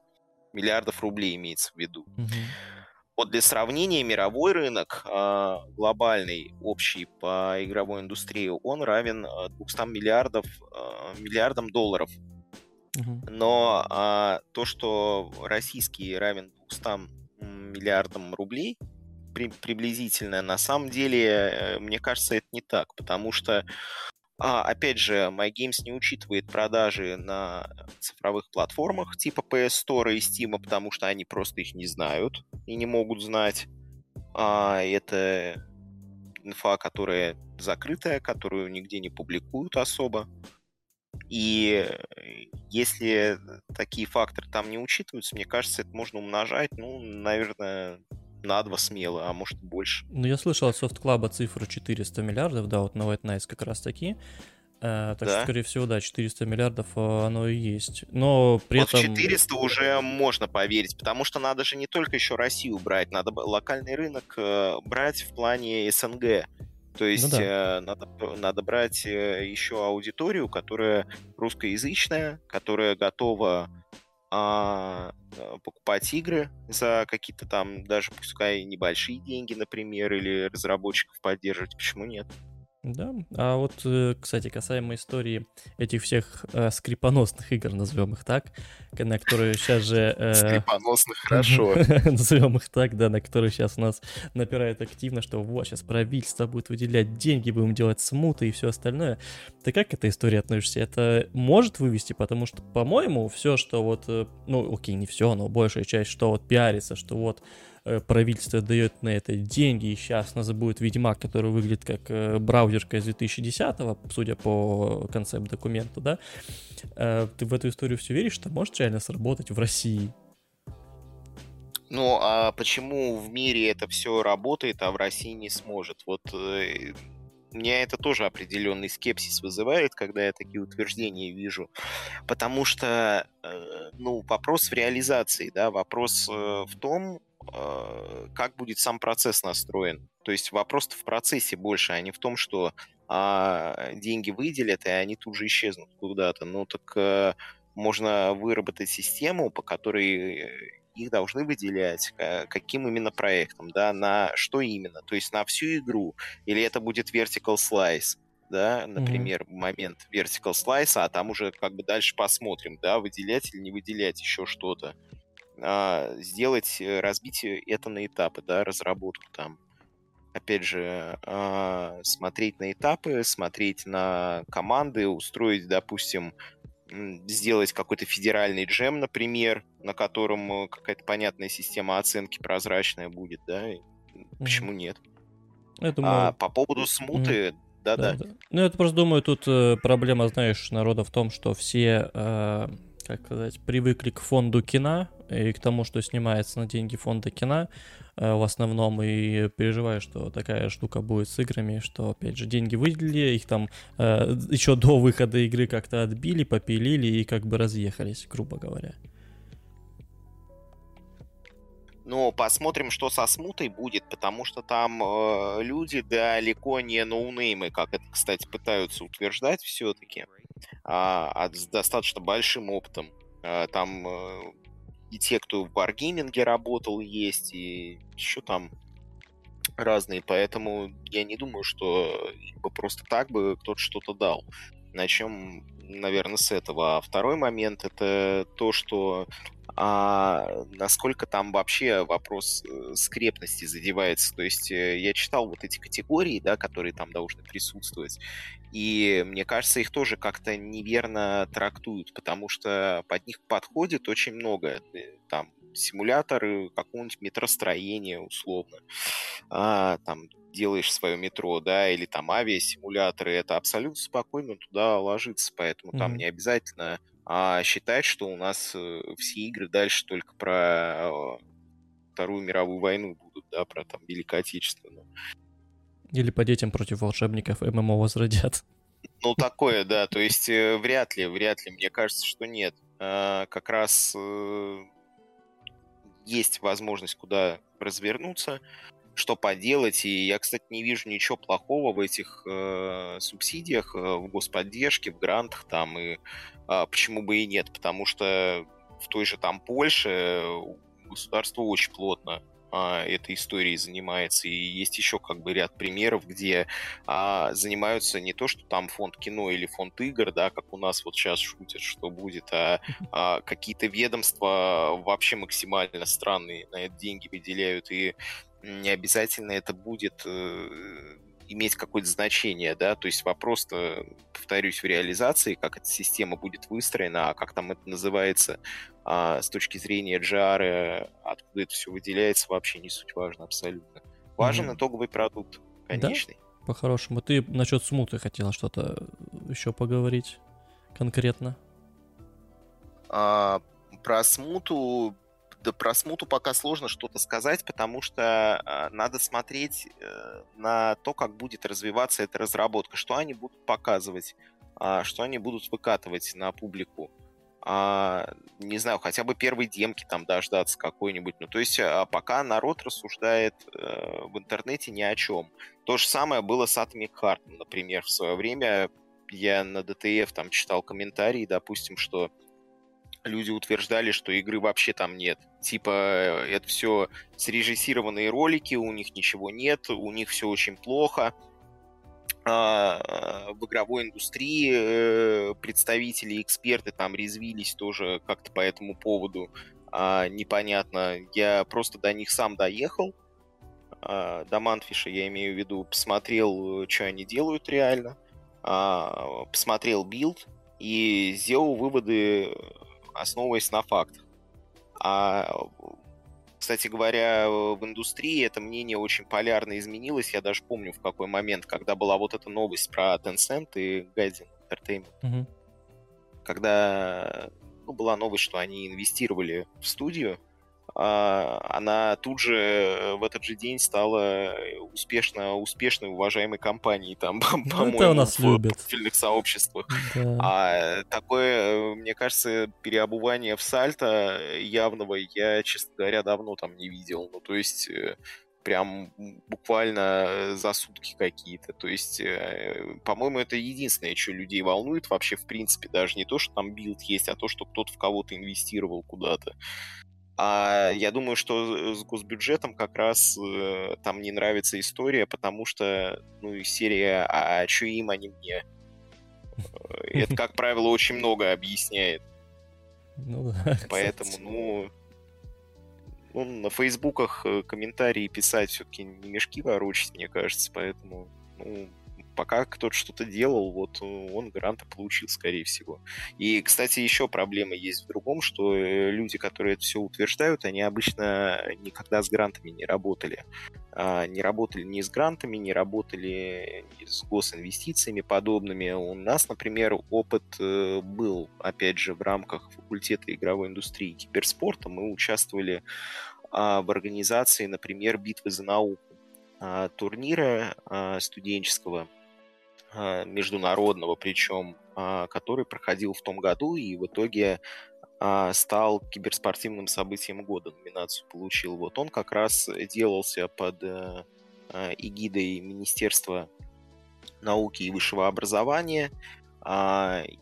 миллиардов рублей имеется в виду. Mm-hmm. Вот для сравнения, мировой рынок э, глобальный, общий по игровой индустрии, он равен 200 миллиардов, э, миллиардам долларов. Но э, то, что российский равен 200 миллиардам рублей, при, приблизительно, на самом деле, э, мне кажется, это не так, потому что а, опять же, MyGames не учитывает продажи на цифровых платформах типа PS Store и Steam, потому что они просто их не знают и не могут знать. А, это инфа, которая закрытая, которую нигде не публикуют особо. И если такие факторы там не учитываются, мне кажется, это можно умножать, ну, наверное, на два смело, а может больше. Ну, я слышал от Soft Club цифру 400 миллиардов, да, вот на White Nights как раз таки. Uh, так да. что, скорее всего, да, 400 миллиардов uh, оно и есть. Но при вот этом... 400 уже можно поверить, потому что надо же не только еще Россию брать, надо локальный рынок uh, брать в плане СНГ. То есть ну, да. э, надо, надо брать э, еще аудиторию, которая русскоязычная, которая готова а, э, покупать игры за какие-то там, даже пускай небольшие деньги, например, или разработчиков поддерживать, почему нет? Да, а вот, э, кстати, касаемо истории этих всех э, скрипоносных игр, назовем их так, на которые сейчас же... Э, скрипоносных, хорошо. назовем их так, да, на которые сейчас у нас напирает активно, что вот, сейчас правительство будет выделять деньги, будем делать смуты и все остальное. Ты как к этой истории относишься? Это может вывести? Потому что, по-моему, все, что вот, э, ну, окей, не все, но большая часть, что вот пиарится, что вот правительство дает на это деньги, и сейчас у нас будет Ведьмак, который выглядит как э, браузерка из 2010-го, судя по концепт-документу, да, э, ты в эту историю все веришь, что может реально сработать в России? Ну, а почему в мире это все работает, а в России не сможет? Вот э, меня это тоже определенный скепсис вызывает, когда я такие утверждения вижу. Потому что, э, ну, вопрос в реализации, да, вопрос э, в том, э, как будет сам процесс настроен. То есть вопрос в процессе больше, а не в том, что а, деньги выделят, и они тут же исчезнут куда-то. Ну, так можно выработать систему, по которой их должны выделять, каким именно проектом, да, на что именно, то есть на всю игру, или это будет vertical slice, да, например, mm-hmm. момент vertical slice, а там уже как бы дальше посмотрим, да, выделять или не выделять еще что-то. А, сделать, э, разбить это на этапы, да, разработку там. Опять же, а, смотреть на этапы, смотреть на команды, устроить, допустим, сделать какой-то федеральный джем, например, на котором э, какая-то понятная система оценки прозрачная будет, да, почему mm-hmm. нет? Я думаю... А по поводу смуты, mm-hmm. да-да. Да, да. Ну, я просто думаю, тут э, проблема, знаешь, народа в том, что все, как сказать, привыкли к фонду кино и к тому, что снимается на деньги фонда кино, Э, в основном и переживаю, что такая штука будет с играми, что, опять же, деньги выделили, их там э, еще до выхода игры как-то отбили, попилили и как бы разъехались, грубо говоря. Ну, посмотрим, что со смутой будет, потому что там э, люди далеко не ноунеймы, как это, кстати, пытаются утверждать все-таки, а, с достаточно большим опытом. А, там э, и те, кто в Wargaming работал, есть, и еще там разные, поэтому я не думаю, что бы просто так бы кто-то что-то дал. Начнем, наверное, с этого. А второй момент это то, что а насколько там вообще вопрос э, скрепности задевается. То есть э, я читал вот эти категории, да, которые там должны присутствовать, и мне кажется, их тоже как-то неверно трактуют, потому что под них подходит очень много. Э, там симуляторы какого-нибудь метростроения условно, а, там делаешь свое метро, да, или там авиасимуляторы, это абсолютно спокойно туда ложится, поэтому mm-hmm. там не обязательно а считать, что у нас э, все игры дальше только про э, Вторую мировую войну будут, да, про там Великую Отечественную. Или по детям против волшебников ММО возродят. Ну, такое, да, то есть э, вряд ли, вряд ли, мне кажется, что нет. А, как раз есть возможность куда развернуться, что поделать. И я, кстати, не вижу ничего плохого в этих э, субсидиях, э, в господдержке, в грантах там, и э, почему бы и нет, потому что в той же там Польше государство очень плотно а, этой историей занимается. И есть еще как бы ряд примеров, где а, занимаются не то, что там фонд кино или фонд игр, да, как у нас вот сейчас шутят, что будет, а, а какие-то ведомства вообще максимально странные на это деньги выделяют. И не обязательно это будет э, иметь какое-то значение, да, то есть вопрос-то, повторюсь, в реализации, как эта система будет выстроена, а как там это называется а, с точки зрения GR, откуда это все выделяется, вообще не суть важно абсолютно. Важен mm-hmm. итоговый продукт, конечный. Да? По-хорошему. Ты насчет смуты хотела что-то еще поговорить конкретно? А, про смуту да про смуту пока сложно что-то сказать, потому что э, надо смотреть э, на то, как будет развиваться эта разработка, что они будут показывать, э, что они будут выкатывать на публику. А, не знаю, хотя бы первой демки там дождаться какой-нибудь. Ну, то есть а пока народ рассуждает э, в интернете ни о чем. То же самое было с Atomic Heart, например, в свое время. Я на DTF там читал комментарии, допустим, что люди утверждали, что игры вообще там нет. Типа, э, это все срежиссированные ролики, у них ничего нет, у них все очень плохо. А, в игровой индустрии э, представители, эксперты там резвились тоже как-то по этому поводу. А, непонятно. Я просто до них сам доехал. А, до Mundfish а, я имею в виду, посмотрел, что они делают реально. Посмотрел билд и сделал выводы основываясь на фактах. А кстати говоря, в индустрии это мнение очень полярно изменилось. Я даже помню в какой момент, когда была вот эта новость про Tencent и Gaiden Entertainment. Угу. Когда ну, была новость, что они инвестировали в студию, она тут же э, в этот же день стала успешно, успешной, уважаемой компанией, там, ну, по-моему, у нас в любят. профильных сообществах. Да. А такое, мне кажется, переобувание в сальто явного я, честно говоря, давно там не видел. Ну, то есть э, прям буквально за сутки какие-то. То есть, э, по-моему, это единственное, что людей волнует вообще, в принципе, даже не то, что там билд есть, а то, что кто-то в кого-то инвестировал куда-то. А я думаю, что с госбюджетом как раз э, там не нравится история, потому что, ну, серия «А, а что им, а не мне?» Это, как правило, очень много объясняет. Ну да. Поэтому, ну, ну, на фейсбуках э, комментарии писать все-таки не мешки ворочать, мне кажется, поэтому, ну, пока кто-то что-то делал, вот э, он гранты получил, скорее всего. И, кстати, еще проблема есть в другом, что э, люди, которые это все утверждают, они обычно никогда с грантами не работали. А, не работали ни с грантами, не работали с госинвестициями подобными. У нас, например, опыт э, был, опять же, в рамках факультета игровой индустрии и киберспорта. Мы участвовали а, в организации, например, битвы за науку а, турнира студенческого международного причем, а, который проходил в том году и в итоге а, стал киберспортивным событием года, номинацию получил. Вот он как раз делался под э, эгидой Министерства науки и высшего образования.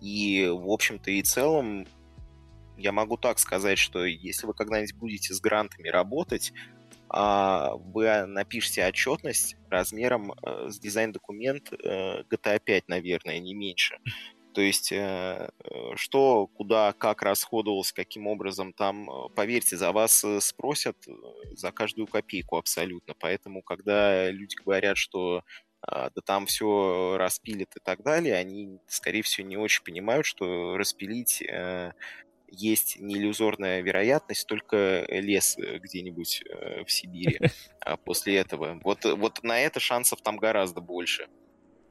И, в общем-то и целом, я могу так сказать, что если вы когда-нибудь будете с грантами работать, а, вы напишите отчетность размером э, с дизайн-документ э, GTA 5, наверное, не меньше. То есть, э, что, куда, как расходовалось, каким образом, там, поверьте, за вас спросят за каждую копейку абсолютно. Поэтому, когда люди говорят, что а, да там все распилит и так далее, они, скорее всего, не очень понимают, что распилить есть не иллюзорная вероятность, только лес э, где-нибудь э, в Сибири а после этого. Вот, вот на это шансов там гораздо больше.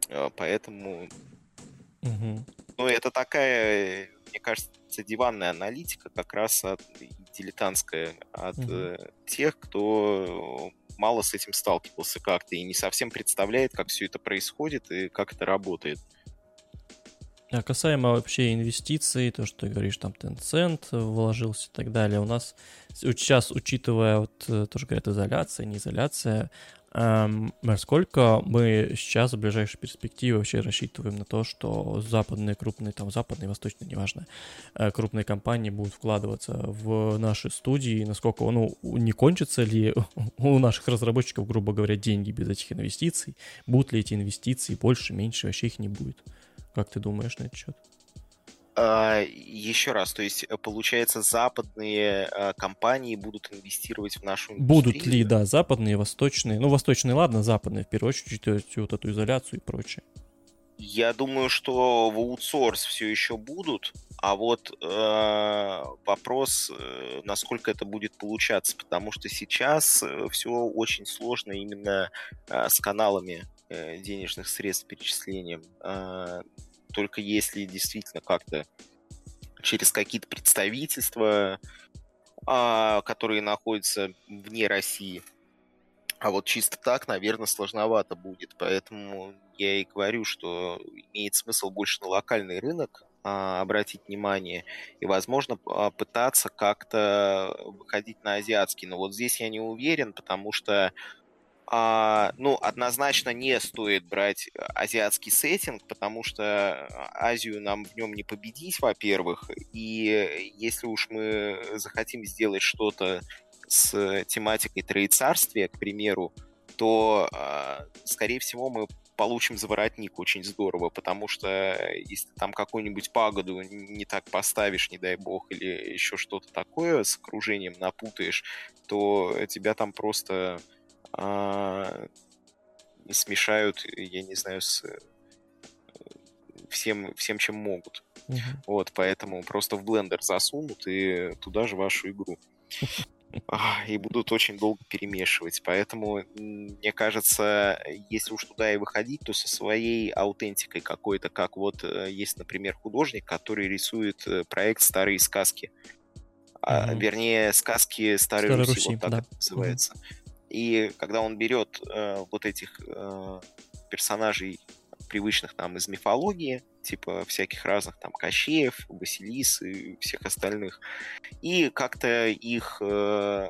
А, поэтому... Ну, это такая, мне кажется, диванная аналитика как раз от, дилетантская от угу. тех, кто мало с этим сталкивался как-то и не совсем представляет, как все это происходит и как это работает. А касаемо вообще инвестиций, то, что ты говоришь, там Tencent вложился и так далее, у нас сейчас, учитывая, вот э, тоже говорят, изоляция, не изоляция, эм, насколько мы сейчас в ближайшей перспективе вообще рассчитываем на то, что западные крупные, там западные, восточные, неважно, э, крупные компании будут вкладываться в наши студии, насколько, ну, не кончится ли у наших разработчиков, грубо говоря, деньги без этих инвестиций, будут ли эти инвестиции больше, меньше, вообще их не будет. Как ты думаешь на этот счет? А, еще раз, то есть, э, получается, западные а, компании будут инвестировать в нашу индустрию? Будут ли, да, западные, восточные. Ну, восточные, ладно, западные, в первую очередь, вот эту изоляцию и прочее. Я думаю, что в аутсорс все еще будут, а вот э, вопрос, э, насколько это будет получаться, потому что сейчас э, все очень сложно именно э, с каналами э, денежных средств перечислением. Э, только если действительно как-то через какие-то представительства, а, которые находятся вне России. А вот чисто так, наверное, сложновато будет. Поэтому я и говорю, что имеет смысл больше на локальный рынок а, обратить внимание и, возможно, а, пытаться как-то выходить на азиатский. Но вот здесь я не уверен, потому что а, ну, однозначно не стоит брать э, азиатский сеттинг, потому что Азию нам в нем не победить, во-первых, и если уж мы захотим сделать что-то с тематикой троецарствия, к примеру, то, а, скорее всего, мы получим заворотник очень здорово, потому что если там какую-нибудь пагоду не так поставишь, не дай бог, или еще что-то такое с окружением напутаешь, то тебя там просто а, смешают, я не знаю, с э, всем, всем, чем могут. Uh-huh. Вот, поэтому просто в блендер засунут и туда же вашу игру. и будут очень долго перемешивать. Поэтому, мне кажется, если уж туда и выходить, то со своей аутентикой какой-то, как вот э, есть, например, художник, который рисует э, проект «Старые сказки». А, вернее, сказки Старой, Старой Руси, Руси, вот так да. это называется. mm И когда он берет э, вот этих э, персонажей, привычных нам из мифологии, типа всяких разных там Кощеев, Василис и всех остальных. И как-то их э,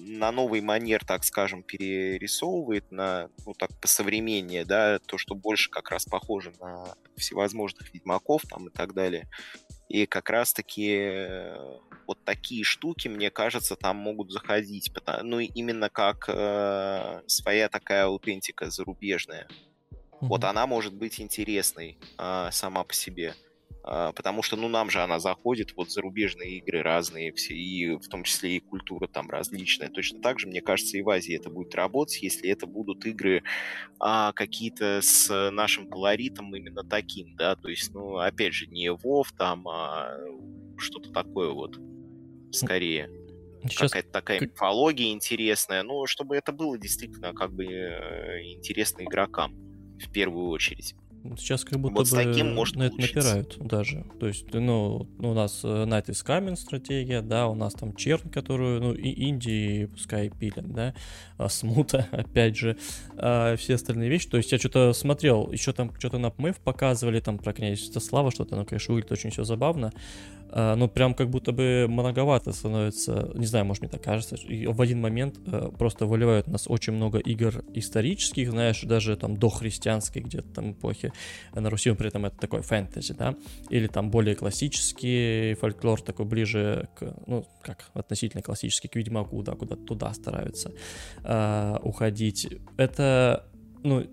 на новый манер, так скажем, перерисовывает на, ну так, посовременнее, да, то, что больше как раз похоже на всевозможных ведьмаков там и так далее. И как раз-таки э, вот такие штуки, мне кажется, там могут заходить. Ну, именно как э, своя такая аутентика зарубежная. Mm-hmm. Вот она может быть интересной а, сама по себе. А, потому что, ну, нам же она заходит, вот зарубежные игры разные, все, и в том числе и культура там различная. Точно так же, мне кажется, и в Азии это будет работать, если это будут игры а, какие-то с нашим колоритом именно таким, да, то есть, ну, опять же, не WoW там, а что-то такое вот, скорее. Сейчас... Какая-то такая мифология интересная, ну, чтобы это было действительно как бы э, интересно игрокам в первую очередь. Сейчас как будто вот бы таким может на это напирают даже. То есть, ну, у нас э, Night is Coming стратегия, да, у нас там Черн, которую, ну, и Индии пускай пилят, да, а Смута, опять же, а все остальные вещи. То есть я что-то смотрел, еще там что-то на ПМФ показывали, там про князя Слава что-то, ну, конечно, выглядит очень все забавно. А, ну, прям как будто бы многовато становится, не знаю, может, мне так кажется, и в один момент э, просто выливают у нас очень много игр исторических, знаешь, даже там до христианской где-то там эпохи на Руси, при этом это такой фэнтези, да, или там более классический фольклор, такой ближе к, ну, как относительно классический, к Ведьмаку, да, куда туда стараются э, уходить. Это, ну,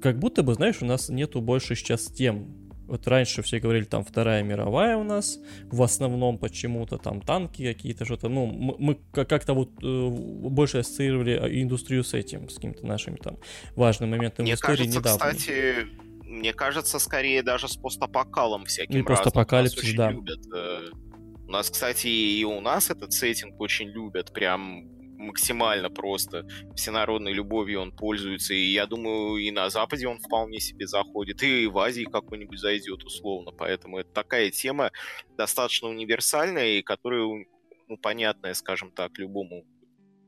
как будто бы, знаешь, у нас нету больше сейчас тем, вот раньше все говорили, там, Вторая мировая у нас, в основном почему-то, там, танки какие-то, что-то, ну, мы как-то вот э, больше ассоциировали а, индустрию с этим, с каким-то нашими там важным моментом Мне в истории кажется, недавно. кстати, мне кажется, скорее даже с постапокалом всяким И постапокалипсис, да. Любят. Э. У нас, кстати, и у нас этот сеттинг очень любят, прям максимально просто всенародной любовью он пользуется, и я думаю, и на Западе он вполне себе заходит, и в Азии какой-нибудь зайдет условно, поэтому это такая тема достаточно универсальная, и которая, ну, понятная, скажем так, любому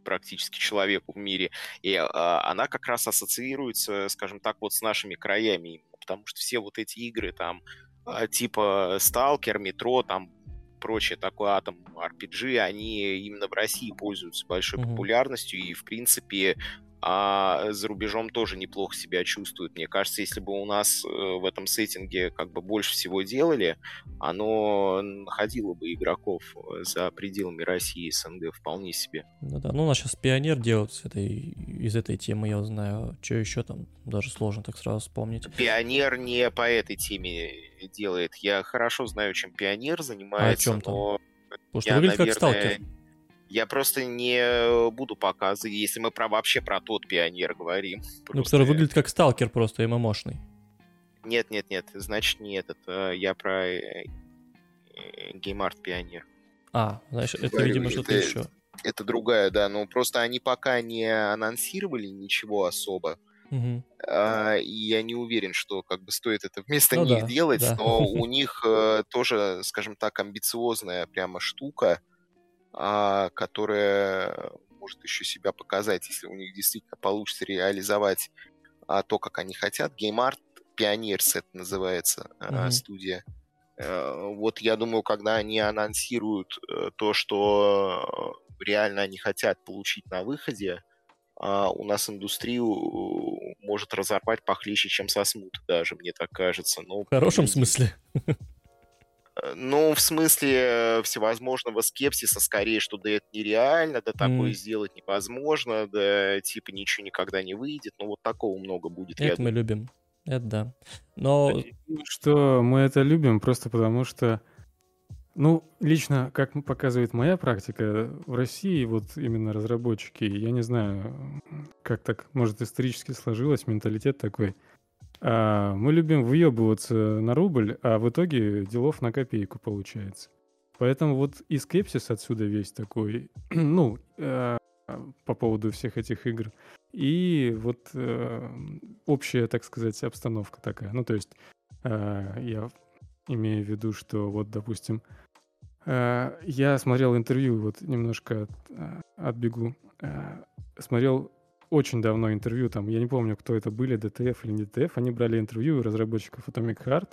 практически человеку в мире, и а, она как раз ассоциируется, скажем так, вот с нашими краями, потому что все вот эти игры там а, типа Сталкер, Метро, там прочее, такой атом RPG, они именно в России пользуются большой mm-hmm. популярностью, и, в принципе, а за рубежом тоже неплохо себя чувствуют. Мне кажется, если бы у нас э, в этом сеттинге как бы больше всего делали, оно находило бы игроков э, за пределами России и СНГ вполне себе. Ну да, ну у нас сейчас пионер делают с этой, из этой темы, я знаю. Что еще там, даже сложно так сразу вспомнить. Пионер не по этой теме делает. Я хорошо знаю, чем пионер занимается, а о чем но... Потому что я, выглядит наверное, как сталкер. Я просто не буду показывать, если мы про вообще про тот пионер говорим. Просто... Ну, который выглядит как сталкер просто, ММОшный. Нет, нет, нет, значит не этот. Я про э, Game Art Pioneer. А, значит, это, Говорю, видимо, что-то это, еще. Это другая, да, но просто они пока не анонсировали ничего особо. Угу. А, и я не уверен, что как бы стоит это вместо ну, них да, делать, да. но у них э, тоже, скажем так, амбициозная прямо штука а, которая может еще себя показать, если у них действительно получится реализовать а, то, как они хотят. Game Art Pioneers это называется студия. А, вот я думаю, когда они анонсируют а, то, что реально они хотят получить на выходе, у нас индустрию может разорвать похлеще, чем со смут, даже, мне так кажется. Но, в хорошем смысле? Ну, в смысле э, всевозможного скепсиса, скорее, что да это нереально, да такое mm. сделать невозможно, да типа ничего никогда не выйдет. Ну, вот такого много будет. Это мы любим. Это да. Но... Что мы это любим просто потому, что ну, лично, как показывает моя практика, в России вот именно разработчики, я не знаю, как так, может, исторически сложилось, менталитет такой – а, мы любим въебываться на рубль, а в итоге делов на копейку получается. Поэтому вот и скепсис отсюда весь такой, ну, э, по поводу всех этих игр. И вот э, общая, так сказать, обстановка такая. Ну, то есть э, я имею в виду, что вот, допустим, я смотрел интервью, вот немножко э, отбегу. Э, смотрел очень давно интервью, там, я не помню, кто это были, DTF или не DTF, они брали интервью у разработчиков Atomic Heart,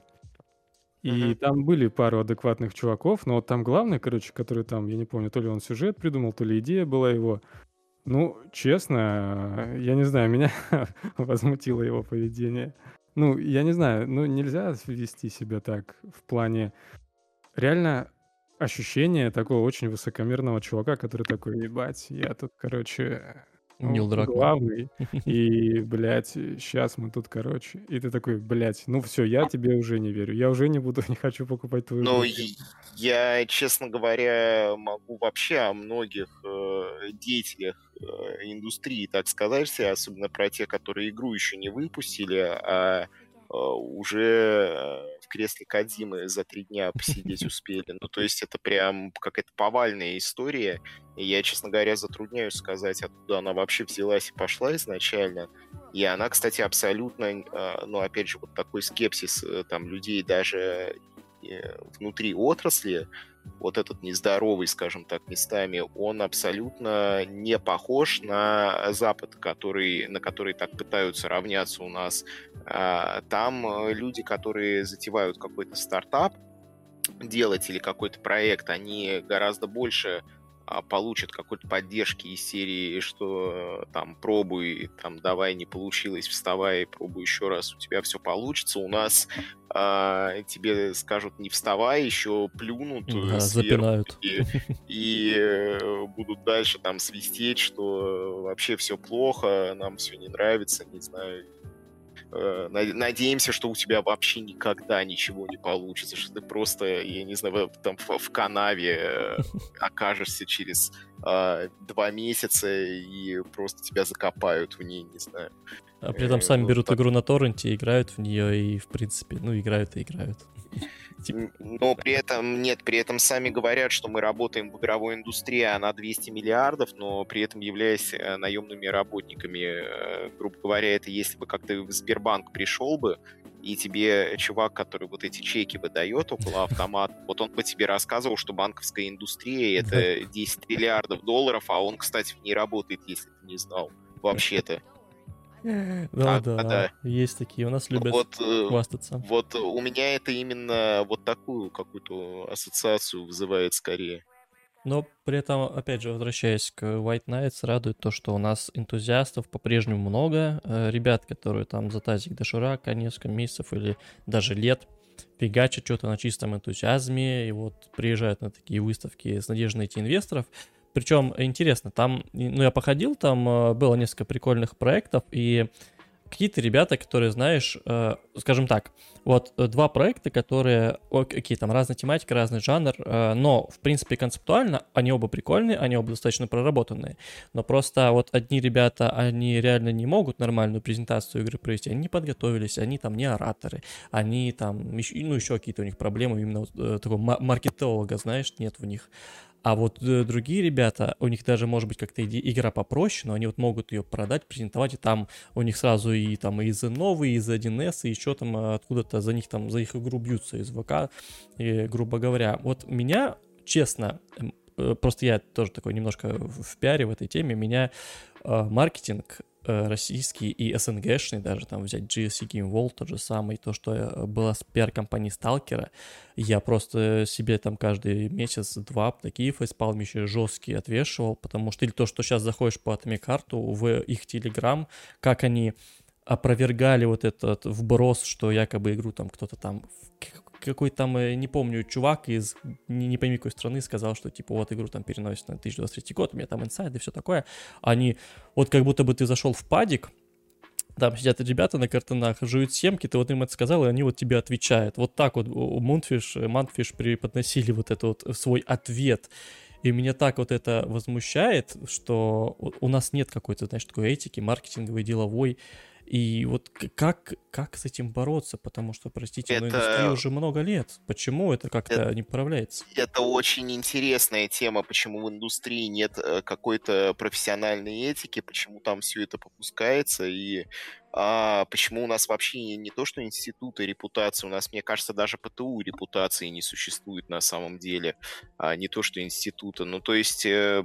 и uh-huh. там были пару адекватных чуваков, но вот там главный, короче, который там, я не помню, то ли он сюжет придумал, то ли идея была его. Ну, честно, я не знаю, меня возмутило его поведение. Ну, я не знаю, ну нельзя вести себя так в плане... Реально ощущение такого очень высокомерного чувака, который такой, ебать, я тут, короче, Нил Дракман. главный, и, блядь, сейчас мы тут, короче, и ты такой, блядь, ну все, я тебе уже не верю, я уже не буду, не хочу покупать твою Ну, я, честно говоря, могу вообще о многих э, деятелях э, индустрии так сказать, особенно про те, которые игру еще не выпустили, а уже э, в кресле Кадзимы за три дня посидеть успели. Ну, то есть это прям какая-то повальная история. И я, честно говоря, затрудняюсь сказать, откуда она вообще взялась и пошла изначально. И она, кстати, абсолютно, э, ну, опять же, вот такой скепсис там людей даже внутри отрасли, вот этот нездоровый, скажем так, местами, он абсолютно не похож на Запад, который, на который так пытаются равняться у нас. А, там э, люди, которые затевают какой-то стартап делать или какой-то проект, они гораздо больше получат какой-то поддержки из серии, что э, там пробуй, там давай не получилось, вставай, пробуй еще раз, у тебя все получится. У нас а, тебе скажут не вставай, еще плюнут э, да, запинают. И, и э, будут дальше там свистеть, что вообще все плохо, нам все не нравится, не знаю, надеемся, что у тебя вообще никогда ничего не получится, что ты просто, я не знаю, там в, в канаве э, окажешься через э, два месяца и просто тебя закопают в ней, не знаю. А при этом э, сами берут игру на торренте, играют в нее и, в принципе, ну, играют и играют. Типа, но при этом, нет, при этом сами говорят, что мы работаем в игровой индустрии, она 200 миллиардов, но при этом являясь э, наемными работниками. Э, грубо говоря, это если бы как то в Сбербанк пришел бы, и тебе чувак, который вот эти чеки выдает около автомата, вот он по тебе рассказывал, что банковская индустрия это 10 миллиардов долларов, а он, кстати, в ней работает, если ты не знал вообще-то. Да, а, да, да, есть такие, у нас любят вот, э, хвастаться. Вот у меня это именно вот такую какую-то ассоциацию вызывает скорее. Но при этом, опять же, возвращаясь к White Nights, радует то, что у нас энтузиастов по-прежнему много. Э, ребят, которые там за тазик до ширака несколько месяцев или даже лет фигачат что-то на чистом энтузиазме и вот приезжают на такие выставки с надеждой найти инвесторов. Причем интересно, там, ну, я походил, там э, было несколько прикольных проектов, и какие-то ребята, которые, знаешь, э, скажем так, вот э, два проекта, которые, окей, там разная тематика, разный жанр, но, в принципе, концептуально они оба прикольные, они оба достаточно проработанные, но просто вот одни ребята, они реально не могут нормальную презентацию игры провести, они не подготовились, они там не ораторы, они там, ну, еще какие-то у них проблемы именно вот, такого маркетолога, знаешь, нет в них. А вот э, другие ребята, у них даже может быть как-то игра попроще, но они вот могут ее продать, презентовать, и там у них сразу и там и за новый, и за 1С, и еще там откуда-то за них там, за их игру бьются из ВК, и, грубо говоря. Вот меня, честно, э, просто я тоже такой немножко в пиаре в этой теме, меня э, маркетинг российский и СНГшный, даже там взять GSC Game World, тот же самый, то, что э, было с пиар-компании Сталкера, я просто себе там каждый месяц-два такие фейспалмища жесткие отвешивал, потому что или то, что сейчас заходишь по Heart в их Телеграм, как они опровергали вот этот вброс, что якобы игру там кто-то там какой-то там, э, не помню, чувак из не, не пойми какой страны сказал, что типа вот игру там переносят на 2023 год, у меня там инсайды и все такое. Они, вот как будто бы ты зашел в падик, там сидят ребята на картонах, жуют семки, ты вот им это сказал, и они вот тебе отвечают. Вот так вот Мунфиш, Манфиш преподносили вот этот вот свой ответ. И меня так вот это возмущает, что у нас нет какой-то, знаешь, такой этики маркетинговой, деловой. И вот как, как с этим бороться? Потому что, простите, это... но индустрии уже много лет. Почему это как-то это... не управляется? Это очень интересная тема, почему в индустрии нет э, какой-то профессиональной этики, почему там все это попускается, и а почему у нас вообще не, не то, что институты репутации, у нас, мне кажется, даже ПТУ репутации не существует на самом деле, а не то, что института. Ну, то есть, э,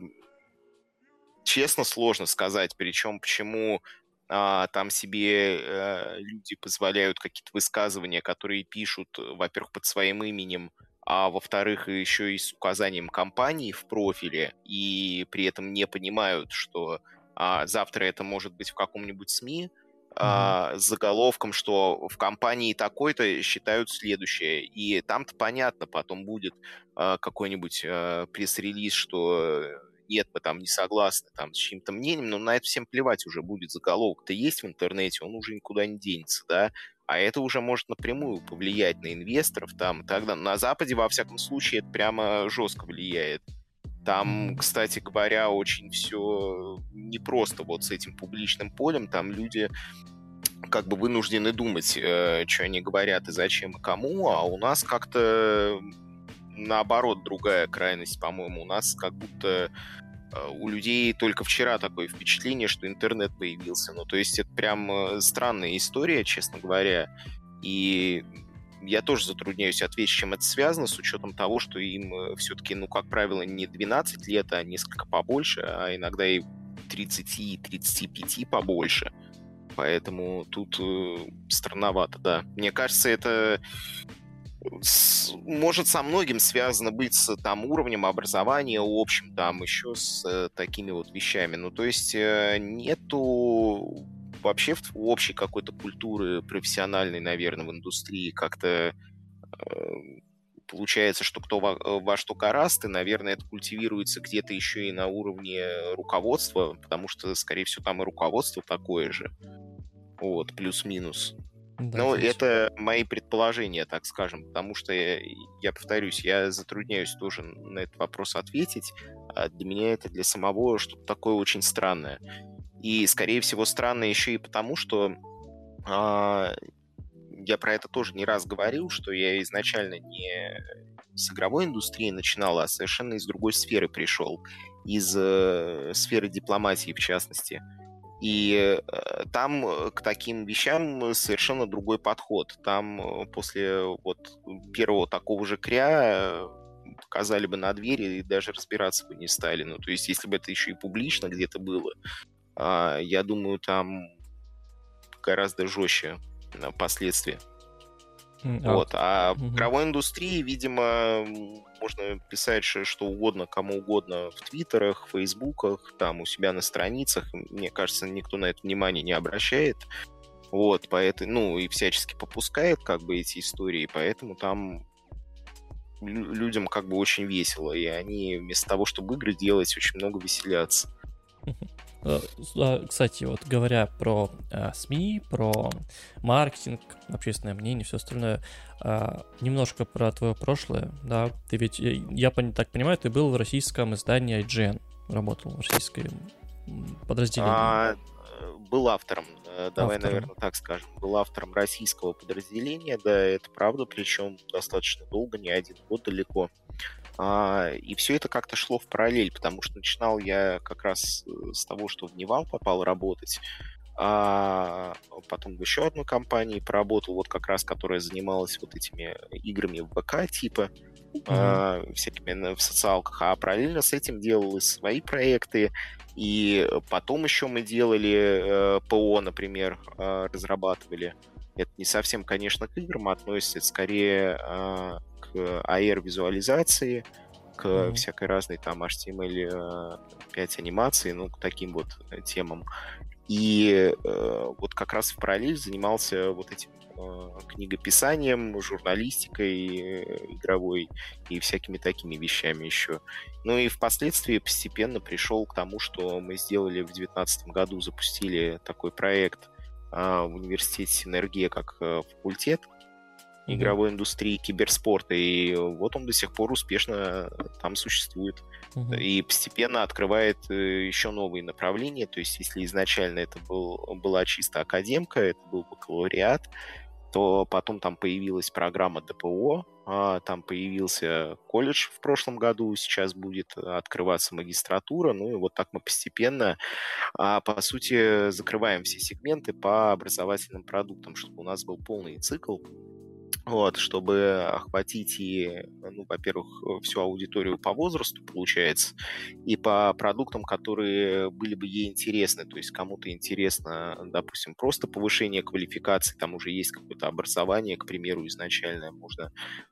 честно, сложно сказать, причем почему там себе э, люди позволяют какие-то высказывания, которые пишут, э, во-первых, под своим именем, а во-вторых, еще и с указанием компании в профиле, и при этом не понимают, что а, завтра это может быть в каком-нибудь СМИ, а, с заголовком, что в компании такой-то считают следующее. И там-то понятно, потом будет а, какой-нибудь а, пресс-релиз, что нет, мы там не согласны там, с чьим-то мнением, но на это всем плевать уже будет. Заголовок-то есть в интернете, он уже никуда не денется, да, а это уже может напрямую повлиять на инвесторов там, тогда на Западе, во всяком случае, это прямо жестко влияет. Там, кстати говоря, очень все непросто вот с этим публичным полем, там люди как бы вынуждены думать, э, что они говорят и зачем и кому, а у нас как-то наоборот другая крайность, по-моему. У нас как будто э, у людей только вчера такое впечатление, что интернет появился. Ну, то есть это прям э, странная история, честно говоря. И я тоже затрудняюсь ответить, чем это связано, с учетом того, что им э, все-таки, ну, как правило, не 12 лет, а несколько побольше, а иногда и 30 и 35 побольше. Поэтому тут э, странновато, да. Мне кажется, это с, может со многим связано быть с там уровнем образования общим, там еще с э, такими вот вещами. Ну, то есть э, нету вообще в, общей какой-то культуры профессиональной, наверное, в индустрии как-то э, получается, что кто во, э, во что гораст, и, наверное, это культивируется где-то еще и на уровне руководства, потому что, скорее всего, там и руководство такое же. Вот, плюс-минус. Да, Но здесь. это мои предположения, так скажем, потому что, я, я повторюсь, я затрудняюсь тоже на этот вопрос ответить. А для меня это для самого что-то такое очень странное. И, скорее всего, странное еще и потому, что а, я про это тоже не раз говорил, что я изначально не с игровой индустрии начинал, а совершенно из другой сферы пришел. Из э, сферы дипломатии, в частности. И э, там э, к таким вещам совершенно другой подход. Там э, после вот первого такого же кря показали бы на двери и даже разбираться бы не стали. Ну, то есть, если бы это еще и публично где-то было, а, я думаю, там гораздо жестче последствия. А, вот. А в игровой индустрии, видимо, можно писать что угодно, кому угодно в твиттерах, фейсбуках, там у себя на страницах. Мне кажется, никто на это внимание не обращает. Вот, поэтому, ну, и всячески попускает как бы эти истории, поэтому там людям как бы очень весело, и они вместо того, чтобы игры делать, очень много веселятся. Э, а, кстати, вот говоря про э, СМИ, про маркетинг, общественное мнение, все остальное, э, немножко про твое прошлое, да, ты ведь, я, так понимаю, ты был в российском издании IGN, работал в российском подразделении. А, был автором, давай, автором. наверное, так скажем, был автором российского подразделения, да, это правда, причем достаточно долго, не один год далеко. А, и все это как-то шло в параллель, потому что начинал я как раз э, с того, что в Nival попал работать, а потом в еще одну компанию поработал, вот как раз, которая занималась вот этими играми в ВК типа, mm-hmm. а, всякими в социалках, а параллельно с этим делал и свои проекты, и потом еще мы делали э, ПО, например, э, разрабатывали. Это не совсем, конечно, к играм относится, это скорее э, AR-визуализации, к mm-hmm. всякой разной там HTML5 э, анимации, ну, к таким вот э, темам. И э, вот как раз в параллель занимался вот этим э, книгописанием, журналистикой э, игровой и всякими такими вещами еще. Ну и впоследствии постепенно пришел к тому, что мы сделали в 2019 году, запустили такой проект в университете Синергия как э, факультет, игровой индустрии киберспорта, и вот он до сих пор успешно там существует. Угу. И постепенно открывает э, еще новые направления. То есть, если изначально это был, была чисто академка, это был бакалавриат, то потом там появилась программа ДПО, а, там появился колледж в прошлом году, сейчас будет открываться магистратура, ну и вот так мы постепенно, а, по сути, закрываем все сегменты по образовательным продуктам, чтобы у нас был полный цикл вот, чтобы охватить и, ну, во-первых, всю аудиторию по возрасту, получается, и по продуктам, которые были бы ей интересны. То есть кому-то интересно, допустим, просто повышение квалификации, там уже есть какое-то образование, к примеру, изначальное, можно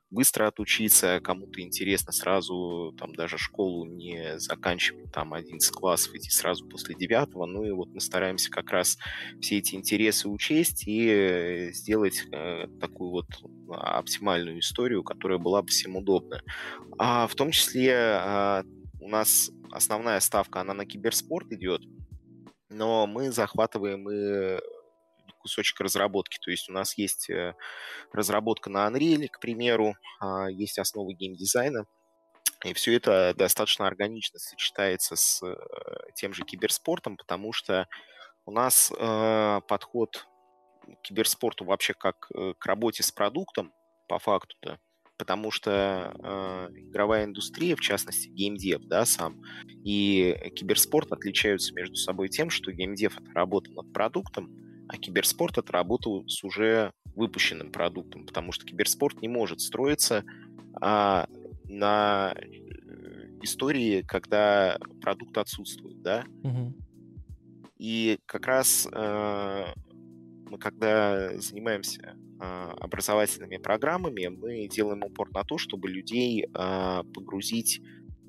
быстро отучиться, кому-то интересно сразу, там, даже школу не заканчивать, там, 11 классов, идти сразу после 9, ну и вот мы стараемся как раз все эти интересы учесть и сделать э, такую вот оптимальную историю, которая была бы всем удобна. А в том числе а, у нас основная ставка, она на киберспорт идет, но мы захватываем и кусочек разработки. То есть у нас есть э, разработка на Unreal, к примеру, а, есть основы геймдизайна, и все это достаточно органично сочетается с э, тем же киберспортом, потому что у нас э, подход киберспорту вообще как к работе с продуктом, по факту-то, потому что э, игровая индустрия, в частности геймдев, да, сам, и киберспорт отличаются между собой тем, что геймдев — это работа над продуктом, а киберспорт — это работа с уже выпущенным продуктом, потому что киберспорт не может строиться а, на э, истории, когда продукт отсутствует, да. Угу. И как раз э, мы, когда занимаемся э, образовательными программами, мы делаем упор на то, чтобы людей э, погрузить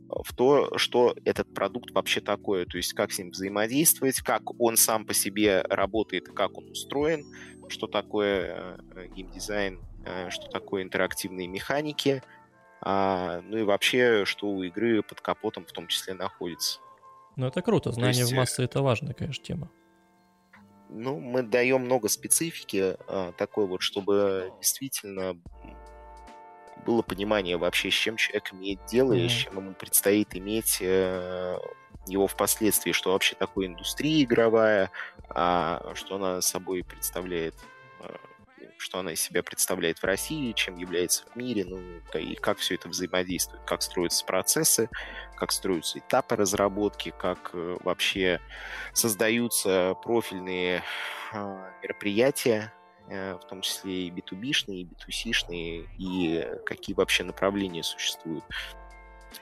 в то, что этот продукт вообще такое, то есть как с ним взаимодействовать, как он сам по себе работает, как он устроен, что такое э, геймдизайн, э, что такое интерактивные механики, а, ну и вообще, что у игры под капотом в том числе находится. Ну это круто, знание есть, в массы это важная, конечно, тема. Ну, мы даем много специфики а, такой вот, чтобы действительно было понимание вообще, с чем человек имеет дело mm-hmm. и с чем ему предстоит иметь э, его впоследствии, что вообще такое индустрия игровая, а, что она собой представляет, а, что она из себя представляет в России, чем является в мире, ну и как все это взаимодействует, как строятся процессы, как строятся этапы разработки, как э, вообще создаются профильные а, мероприятия Э, в том числе и B2B-шные, и B2C-шные, и какие вообще направления существуют.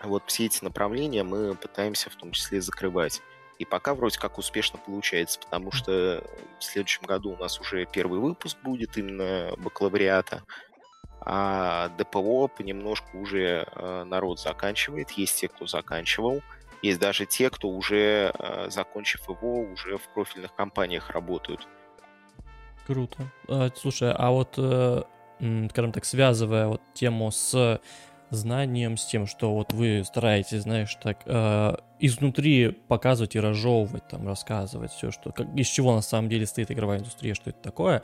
Вот все эти направления мы пытаемся в том числе закрывать. И пока вроде как успешно получается, потому что в следующем году у нас уже первый выпуск будет именно бакалавриата, а ДПО понемножку уже э, народ заканчивает. Есть те, кто заканчивал, есть даже те, кто уже, э, закончив его, уже в профильных компаниях работают. Круто. А, слушай, а вот, э, скажем так, связывая вот тему с знанием, с тем, что вот вы стараетесь, знаешь, так э, изнутри показывать и разжевывать, там, рассказывать все, что, как, из чего на самом деле стоит игровая индустрия, что это такое,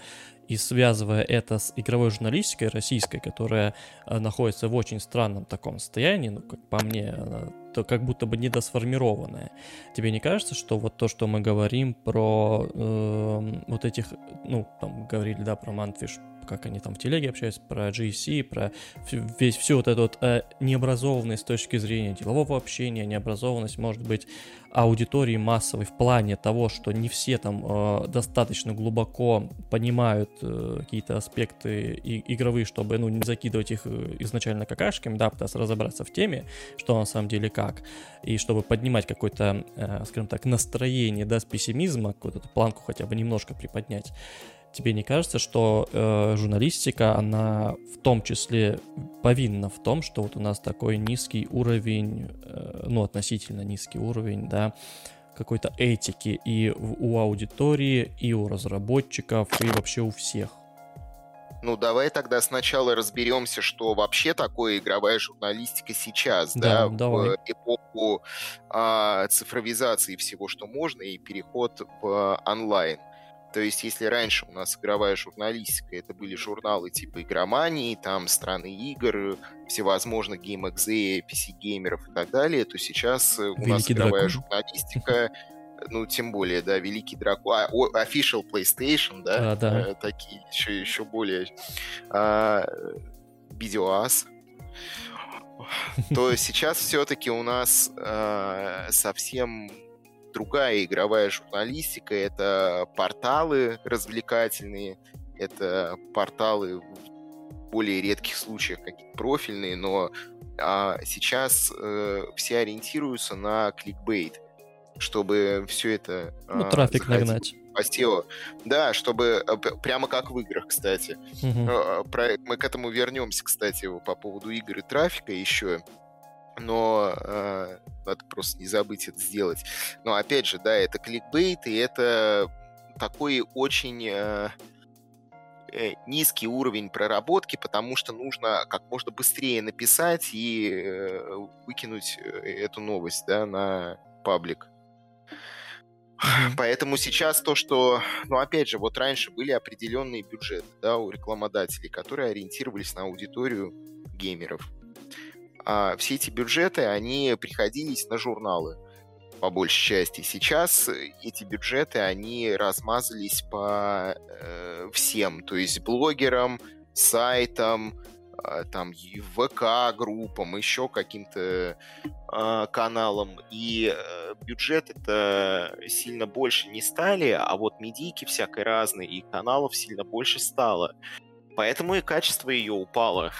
и связывая это с игровой журналистикой российской, которая э, находится в очень странном таком состоянии, ну, как по мне, она, то как будто бы недосформированная. Тебе не кажется, что вот то, что мы говорим про э, вот этих, ну, там, говорили, да, про Мантфиш, как они там в телеге общаются, про GC, про весь всю вот эту вот э, необразованность с точки зрения делового общения, необразованность, может быть, аудитории массовой в плане того, что не все там э, достаточно глубоко понимают э, какие-то аспекты и, игровые, чтобы, ну, не закидывать их э, изначально какашками, да, пытаться разобраться в теме, что на самом деле как, и чтобы поднимать какое-то, э, скажем так, настроение, да, с пессимизма, какую-то планку хотя бы немножко приподнять. Тебе не кажется, что э, журналистика, она в том числе повинна в том, что вот у нас такой низкий уровень, э, ну, относительно низкий уровень, да, какой-то этики и у аудитории, и у разработчиков, и вообще у всех? Ну, давай тогда сначала разберемся, что вообще такое игровая журналистика сейчас, да, да давай. в эпоху а, цифровизации всего, что можно, и переход в онлайн. То есть, если раньше у нас игровая журналистика, это были журналы типа игромании, там страны игр, всевозможных GameXZ, PC-геймеров и так далее, то сейчас у Великий нас игровая дракон. журналистика, ну, тем более, да, Великий Дракон, а, Official PlayStation, да, а, да. Э, такие еще, еще более а, Видеоас, то сейчас все-таки у нас э, совсем другая игровая журналистика. Это порталы развлекательные, это порталы в более редких случаях какие-то профильные, но а сейчас э, все ориентируются на кликбейт, чтобы все это... Ну, э, трафик нагнать по SEO. Да, чтобы э, прямо как в играх, кстати. Угу. Про, мы к этому вернемся, кстати, по поводу игр и трафика еще. Но э, надо просто не забыть это сделать. Но опять же, да, это кликбейт, и это такой очень э, э, низкий уровень проработки, потому что нужно как можно быстрее написать и э, выкинуть эту новость да, на паблик. Поэтому сейчас то, что, ну, опять же, вот раньше были определенные бюджеты, да, у рекламодателей, которые ориентировались на аудиторию геймеров. А все эти бюджеты, они приходились на журналы, по большей части. Сейчас эти бюджеты, они размазались по э, всем, то есть блогерам, сайтам, а, там ВК-группам, еще каким-то э, каналам. И э, бюджет это сильно больше не стали, а вот медийки всякой разные, и каналов сильно больше стало. Поэтому и качество ее упало.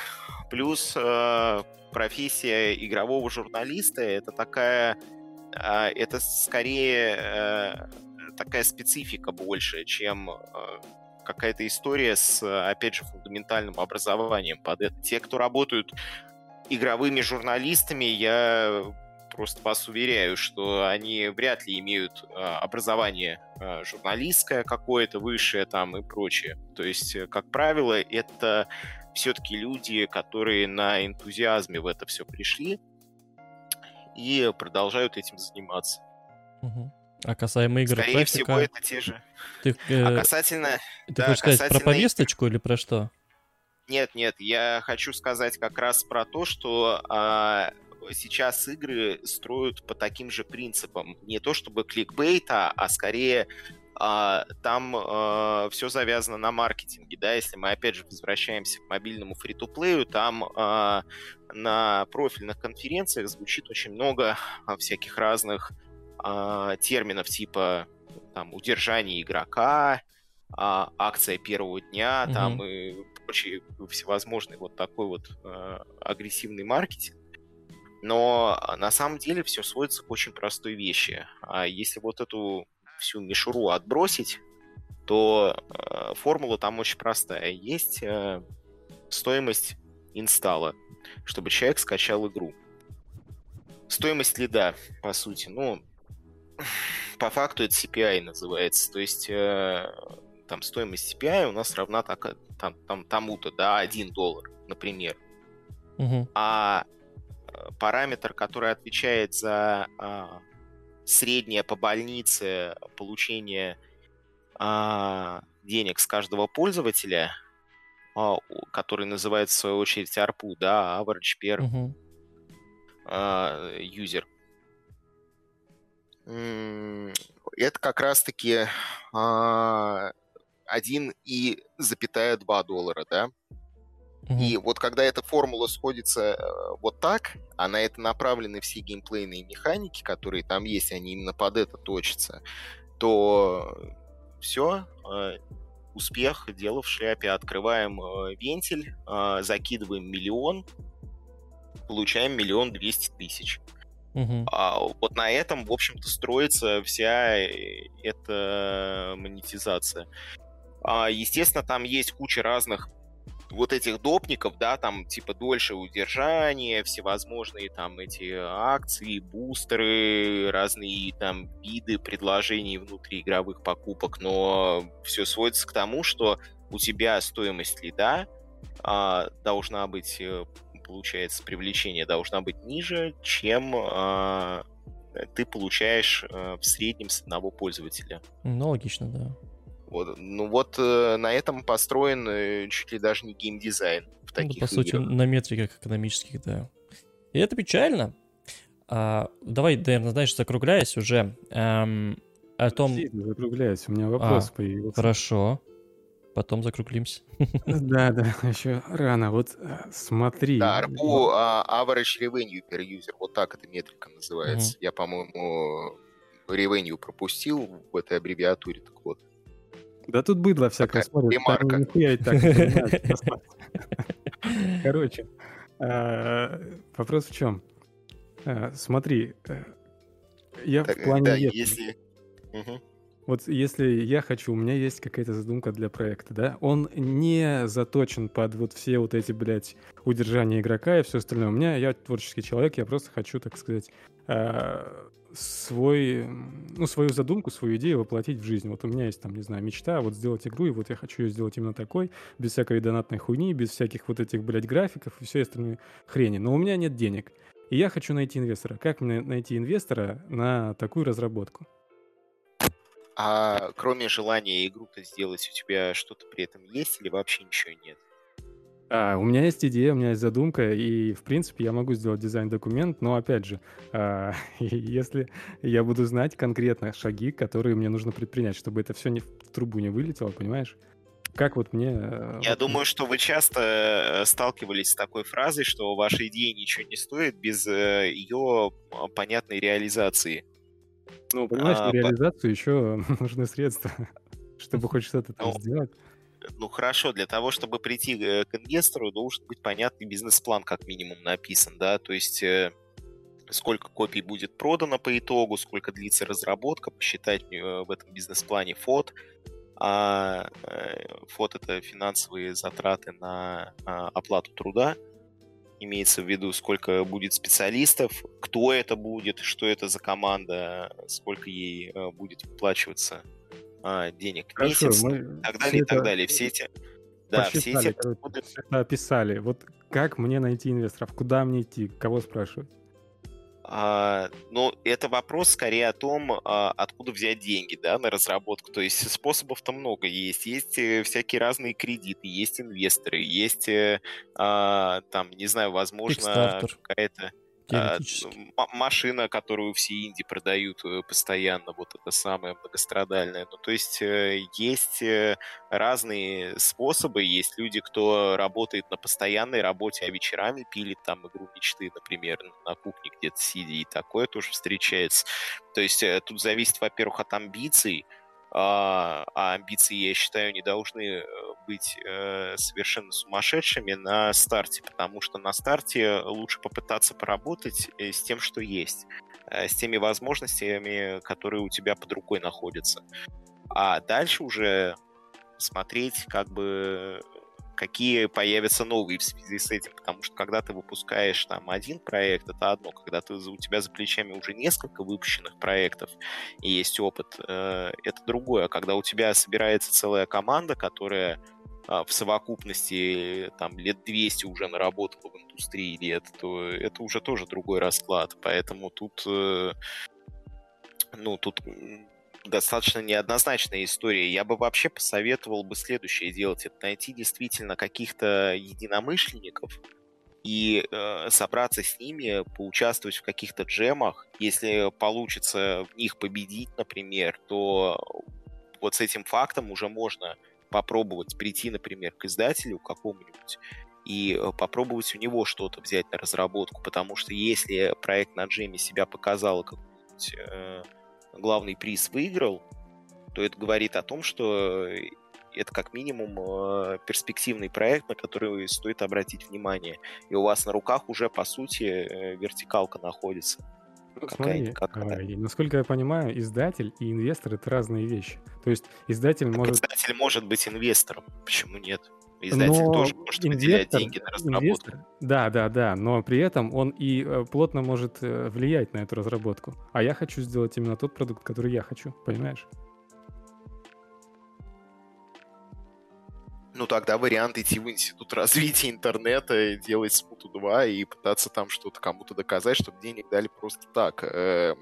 Плюс э, профессия игрового журналиста это такая, э, это скорее э, такая специфика больше, чем э, какая-то история с, опять же, фундаментальным образованием под это. Те, кто работают игровыми журналистами, я просто вас уверяю, что они вряд ли имеют а, образование а, журналистское какое-то высшее там и прочее. То есть, э, как правило, это все-таки люди, которые на энтузиазме в это все пришли и продолжают этим заниматься. Угу. А касаемо игр Скорее трафика... всего, это те же. Ты, э, а касательно... Ты да, хочешь сказать про повесточку игр... или про что? Нет, нет, я хочу сказать как раз про то, что а, сейчас игры строят по таким же принципам. Не то чтобы кликбейта, а скорее а, там а, все завязано на маркетинге, да, если мы опять же возвращаемся к мобильному фри-то-плею, там а, на профильных конференциях звучит очень много всяких разных а, терминов типа там удержание игрока, а, акция первого дня, mm-hmm. там и прочие всевозможные вот такой вот а, агрессивный маркетинг. Но на самом деле все сводится к очень простой вещи. А если вот эту всю мишуру отбросить, то э, формула там очень простая. Есть э, стоимость инсталла, чтобы человек скачал игру. Стоимость лида, по сути. Ну, по факту это CPI называется. То есть э, там стоимость CPI у нас равна так, там, там, тому-то, да, 1 доллар, например. Угу. А параметр, который отвечает за э, среднее по больнице получение э, денег с каждого пользователя, э, который называется в свою очередь ARPU, да, Average Per угу. э, User, это как раз-таки а, 1,2 доллара, да? Mm-hmm. И вот когда эта формула сходится э, вот так, а на это направлены все геймплейные механики, которые там есть, они именно под это точатся, то все, э, успех, дело в шляпе. Открываем э, вентиль, закидываем миллион, получаем миллион двести тысяч. Угу. А вот на этом, в общем-то, строится вся э, эта монетизация. А, естественно, там есть куча разных вот этих допников, да, там типа дольше удержания, всевозможные там эти акции, бустеры, разные там виды предложений внутри игровых покупок, но все сводится к тому, что у тебя стоимость лида а, должна быть э, получается, привлечение должна быть ниже, чем э, ты получаешь э, в среднем с одного пользователя. Ну, логично, да. Вот, ну вот э, на этом построен э, чуть ли даже не геймдизайн в Ну, таких по сути, играх. на метриках экономических, да. И это печально. А, давай, наверное, знаешь, закругляясь уже эм, о том... Подожди, ты закругляйся, у меня вопрос А, появился. Хорошо. Потом закруглимся. Да, да, еще рано. Вот э, смотри. Да, RPU а, Average Revenue per User, вот так эта метрика называется. Я, по-моему, Revenue пропустил в этой аббревиатуре, так вот. Да тут быдло всякое смотрит. ремарка. нихуя и так. Короче, а, вопрос в чем? А, Смотри, э, я в плане если... Вот если я хочу, у меня есть какая-то задумка для проекта, да, он не заточен под вот все вот эти, блядь, удержания игрока и все остальное. У меня, я творческий человек, я просто хочу, так сказать, свой, ну, свою задумку, свою идею воплотить в жизнь. Вот у меня есть там, не знаю, мечта, вот сделать игру, и вот я хочу ее сделать именно такой, без всякой донатной хуйни, без всяких вот этих, блядь, графиков и всей остальной хрени. Но у меня нет денег. И я хочу найти инвестора. Как мне найти инвестора на такую разработку? А кроме желания игру-то сделать, у тебя что-то при этом есть или вообще ничего нет? А, у меня есть идея, у меня есть задумка, и, в принципе, я могу сделать дизайн-документ, но, опять же, а, если я буду знать конкретно шаги, которые мне нужно предпринять, чтобы это все не в трубу не вылетело, понимаешь? Как вот мне... э, Я думаю, что вы часто э, сталкивались с такой фразой, что ваша идея ничего не стоит без э, ее а, понятной реализации. Ну, понимаешь, а, на по- реализацию еще нужны средства, чтобы хоть что-то там Ну, сделать. Ну хорошо, для того, чтобы прийти э, к инвестору, должен быть понятный бизнес-план, как минимум, написан, да, то есть э, сколько копий будет продано по итогу, сколько длится разработка, посчитать э, в этом бизнес-плане фот, а фот это финансовые затраты на а, оплату труда, имеется в виду, сколько будет специалистов, кто это будет, что это за команда, сколько ей будет выплачиваться а, денег Хорошо, месяц, мы и так далее, и так далее. Все эти, да, все эти расходы- описали. Вот как мне найти инвесторов? Куда мне идти? Кого спрашивать? А, ну, это вопрос скорее о том, а, откуда взять деньги, да, на разработку. То есть способов-то много есть. Есть э, всякие разные кредиты, есть инвесторы, есть, э, а, там, не знаю, возможно, какая-то Теоретически. м- машина, которую все инди продают э, постоянно, вот это самое многострадальное. Ну, то есть э, есть э, разные способы, есть люди, кто работает на постоянной работе, а вечерами пилит там игру мечты, например, на кухне где-то сидя, и такое тоже встречается. То есть тут зависит, во-первых, от амбиций, а, а амбиции, я считаю, не должны э, быть э, совершенно сумасшедшими на старте, потому что на старте лучше попытаться поработать э, с тем, что есть, э, с теми возможностями, которые у тебя под рукой находятся. А дальше уже смотреть, как бы какие появятся новые в связи с этим, потому что когда ты выпускаешь там один проект, это одно, когда ты, у тебя за плечами уже несколько выпущенных проектов и есть опыт, э, это другое. А когда у тебя собирается целая команда, которая а, в совокупности там лет 200 уже наработала в индустрии лет, то это уже тоже другой расклад. Поэтому тут, э, ну, тут достаточно неоднозначная история. Я бы вообще посоветовал бы следующее делать. Это найти действительно каких-то единомышленников и э, собраться с ними, поучаствовать в каких-то джемах. Если получится в них победить, например, то вот с этим фактом уже можно попробовать прийти, например, к издателю какому-нибудь и э, попробовать у него что-то взять на разработку, потому что если проект на джеме себя показал, и какой-нибудь э, главный приз выиграл, то это говорит о том, что это как минимум э, перспективный проект, на который стоит обратить внимание. И у вас на руках уже, по сути, э, вертикалка находится. Ну, смотри, какая. насколько я понимаю, издатель и инвестор — это разные вещи. То есть издатель Так может... Издатель может быть инвестором. Почему нет? Издатель Но тоже может выделять инвестор- деньги на разработку. инвестор- Да, да, да, но при этом он и э, плотно может э, влиять на эту разработку. А я хочу сделать именно тот продукт, который я хочу, понимаешь? Ну тогда вариант идти в институт развития интернета и делать смут Dota 2 и пытаться там что-то кому-то доказать, чтобы денег дали просто так. Э,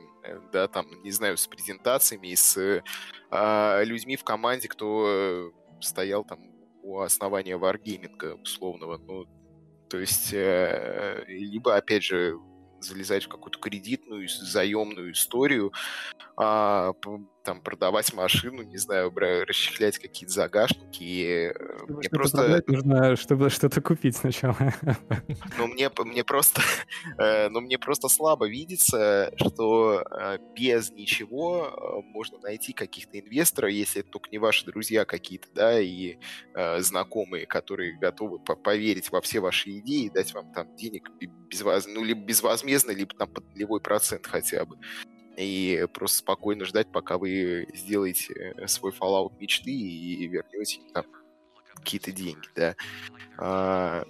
да, там, не знаю, с презентациями, с э, людьми в команде, кто стоял там у основания варгейминга условного. Ну, то есть, э, либо, опять же, залезать в какую-то кредитную, заемную историю, а, там продавать машину, не знаю, расчехлять какие-то загашники. И э, чтобы мне просто нужно, чтобы что-то купить сначала. Ну мне мне просто, э, ну мне просто слабо видится, что э, без ничего можно найти каких-то инвесторов, если это только не ваши друзья какие-то, да, и знакомые, которые готовы поверить во все ваши идеи и дать вам там денег безвоз... ну, либо безвозмездно, либо там под нулевой процент хотя бы и просто спокойно ждать, пока вы сделаете э, свой Fallout мечты и вернете там какие-то деньги, да. А,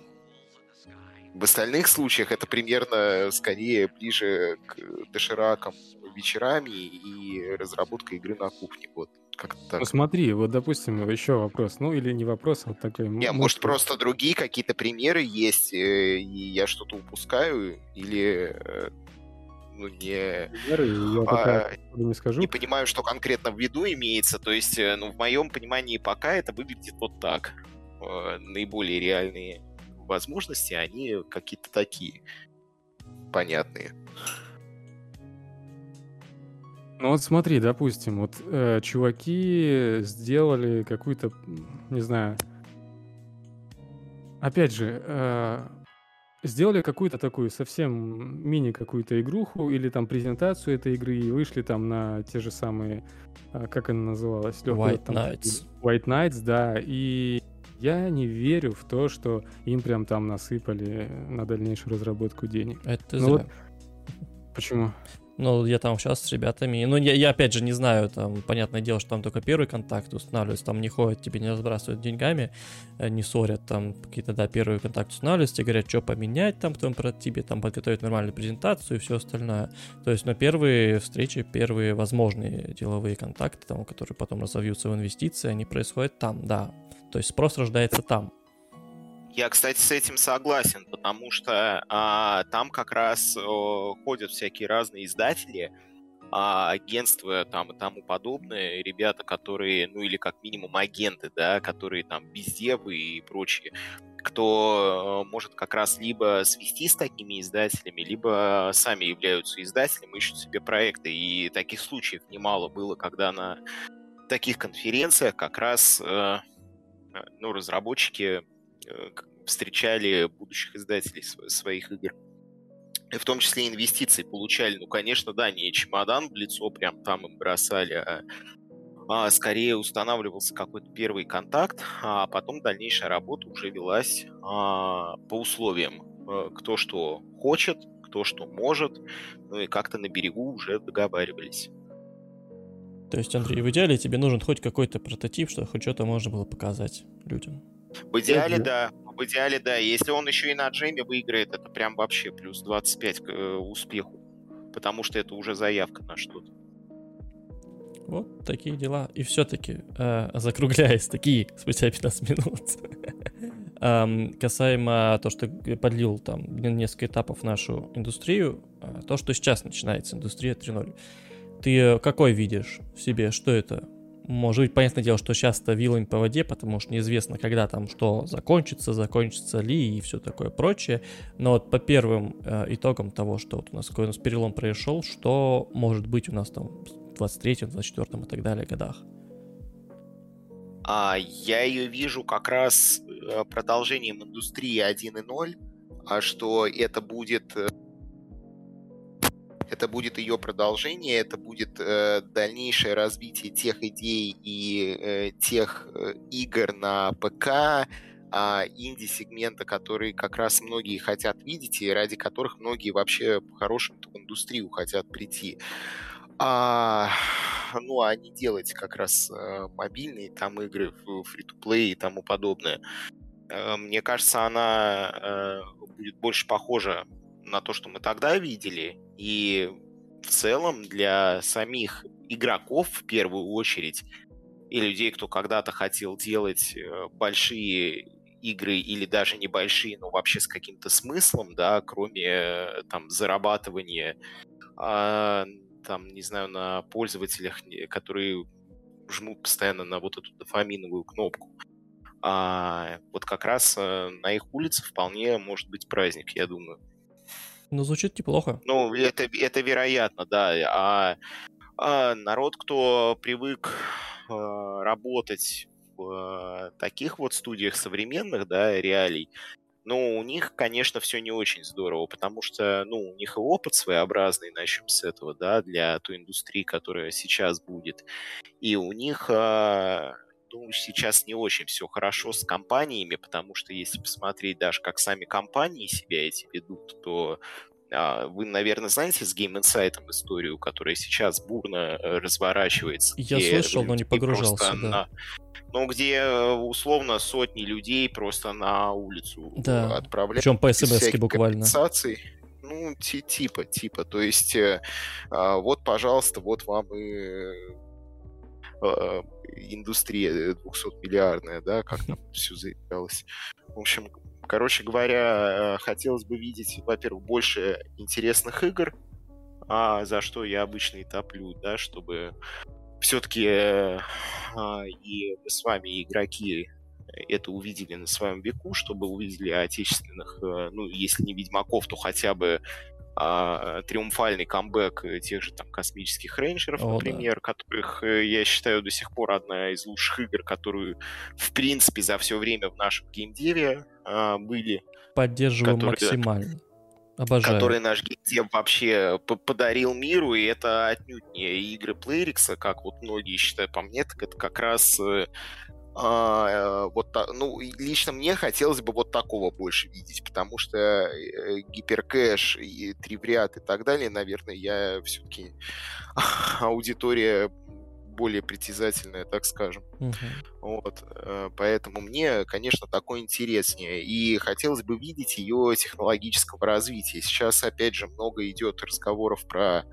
в остальных случаях это примерно скорее ближе к доширакам вечерами и разработка игры на кухне. Вот как так. Ну смотри, вот допустим еще вопрос, ну или не вопрос, а вот такой. Не, может просто другие какие-то примеры есть, э, и я что-то упускаю, или э, ну, не, я пока а, не скажу. Не понимаю, что конкретно в виду имеется. То есть, э, ну, в моем понимании пока это выглядит вот так. Э, наиболее реальные возможности, они какие-то такие понятные. Ну вот смотри, допустим, вот э, чуваки сделали какую-то, не знаю, опять же, э, сделали какую-то такую совсем мини какую-то игруху или там презентацию этой игры и вышли там на те же самые, а, как она называлась? White там, Knights. White Knights, да, и я не верю в то, что им прям там насыпали на дальнейшую разработку денег. Это ну, зря. Вот... Почему? Ну, я там сейчас с ребятами. Ну, я, я опять же не знаю, там, понятное дело, что там только первый контакт устанавливается, там не ходят, тебе не разбрасывают деньгами, э, не ссорят, там какие-то, да, первые контакты устанавливаются, тебе говорят, что поменять там в твоем прототипе, там подготовить нормальную презентацию и все остальное. То есть, на первые встречи, первые возможные деловые контакты, там, которые потом разовьются в инвестиции, они происходят там, да. То есть спрос рождается там. Я, кстати, с этим согласен, потому что а, там как раз о, ходят всякие разные издатели, а, агентства там и тому подобное, ребята, которые, ну или как минимум агенты, да, которые там бездевы и прочие, кто может как раз либо свести с такими издателями, либо сами являются издателем, ищут себе проекты. И таких случаев немало было, когда на таких конференциях как раз э, ну, разработчики Э, встречали будущих издателей своих игр. И в том числе инвестиции получали. Ну, конечно, да, не чемодан в лицо прям там им бросали, а, а скорее устанавливался какой-то первый контакт, а потом дальнейшая работа уже велась а, по условиям. Э, кто что хочет, кто что может, ну и как-то на берегу уже договаривались. То есть, Андрей, в идеале тебе нужен хоть какой-то прототип, чтобы хоть что-то можно было показать людям. В идеале, да. В идеале, да. Если он еще и на джеме выиграет, это прям вообще плюс 25 к э, успеху. Потому что это уже заявка на что-то. Вот такие дела. И все-таки, э, закругляясь, такие спустя 15 минут, эм, касаемо то, что подлил там несколько этапов в нашу индустрию, э, то, что сейчас начинается индустрия 3.0. Ты какой видишь в себе? Что это? Может быть, понятное дело, что сейчас-то вилами по воде, потому что неизвестно, когда там что закончится, закончится ли и все такое прочее. Но вот по первым э, итогам того, что вот у нас какой у нас перелом произошел, что может быть у нас там в 23-м, 24-м и так далее годах? А, я ее вижу как раз э, продолжением индустрии 1.0, а что это будет э, это будет ее продолжение, это будет э, дальнейшее развитие тех идей и э, тех э, игр на ПК, э, инди-сегмента, которые как раз многие хотят видеть и ради которых многие вообще по-хорошему в индустрию хотят прийти. А, ну, а не делать как раз э, мобильные там игры, фри-то-плей и тому подобное. Э, мне кажется, она э, будет больше похожа на то, что мы тогда видели, и в целом для самих игроков в первую очередь, и людей, кто когда-то хотел делать э, большие игры или даже небольшие, но вообще с каким-то смыслом, да, кроме э, там зарабатывания, а, там, не знаю, на пользователях, которые жмут постоянно на вот эту дофаминовую кнопку. А вот как раз э, на их улице вполне может быть праздник, я думаю. Ну, звучит неплохо. Ну, это, это вероятно, да. А, а народ, кто привык а, работать в а, таких вот студиях современных, да, реалий, ну, у них, конечно, все не очень здорово, потому что, ну, у них и опыт своеобразный, начнем с этого, да, для той индустрии, которая сейчас будет. И у них, а, ну, сейчас не очень все хорошо с компаниями, потому что если посмотреть даже, как сами компании себя эти ведут, то а, вы, наверное, знаете с Game Insight историю, которая сейчас бурно э, разворачивается. Я слышал, но не погружался, да. На, ну, где э, условно сотни людей просто на улицу да. отправляют. Причем по смс буквально. Ну, типа, типа. То есть, э, а, вот, пожалуйста, вот вам и э, индустрия 200-миллиардная, да, как там все заявлялось. В общем, короче говоря, хотелось бы видеть, во-первых, больше интересных игр, а за что я обычно и топлю, да, чтобы все-таки э, а, и мы с вами, игроки, это увидели на своем веку, чтобы увидели отечественных, э, ну, если не Ведьмаков, то хотя бы а, триумфальный камбэк тех же там космических рейнджеров, О, например, да. которых э, я считаю до сих пор одна из лучших игр, которую в принципе за все время в нашем геймдеве а, были. Поддерживаю которые, максимально. Обожаю. который наш геймдев вообще подарил миру, и это отнюдь не игры Playrix, как вот многие считают по мне, так это как раз э, э, вот, ну, лично мне хотелось бы вот такого больше видеть, потому что э, гиперкэш и тривриат и так далее, наверное, я все-таки аудитория более притязательная, так скажем. Угу. Вот, э, поэтому мне, конечно, такое интереснее. И хотелось бы видеть ее технологического развития. Сейчас, опять же, много идет разговоров про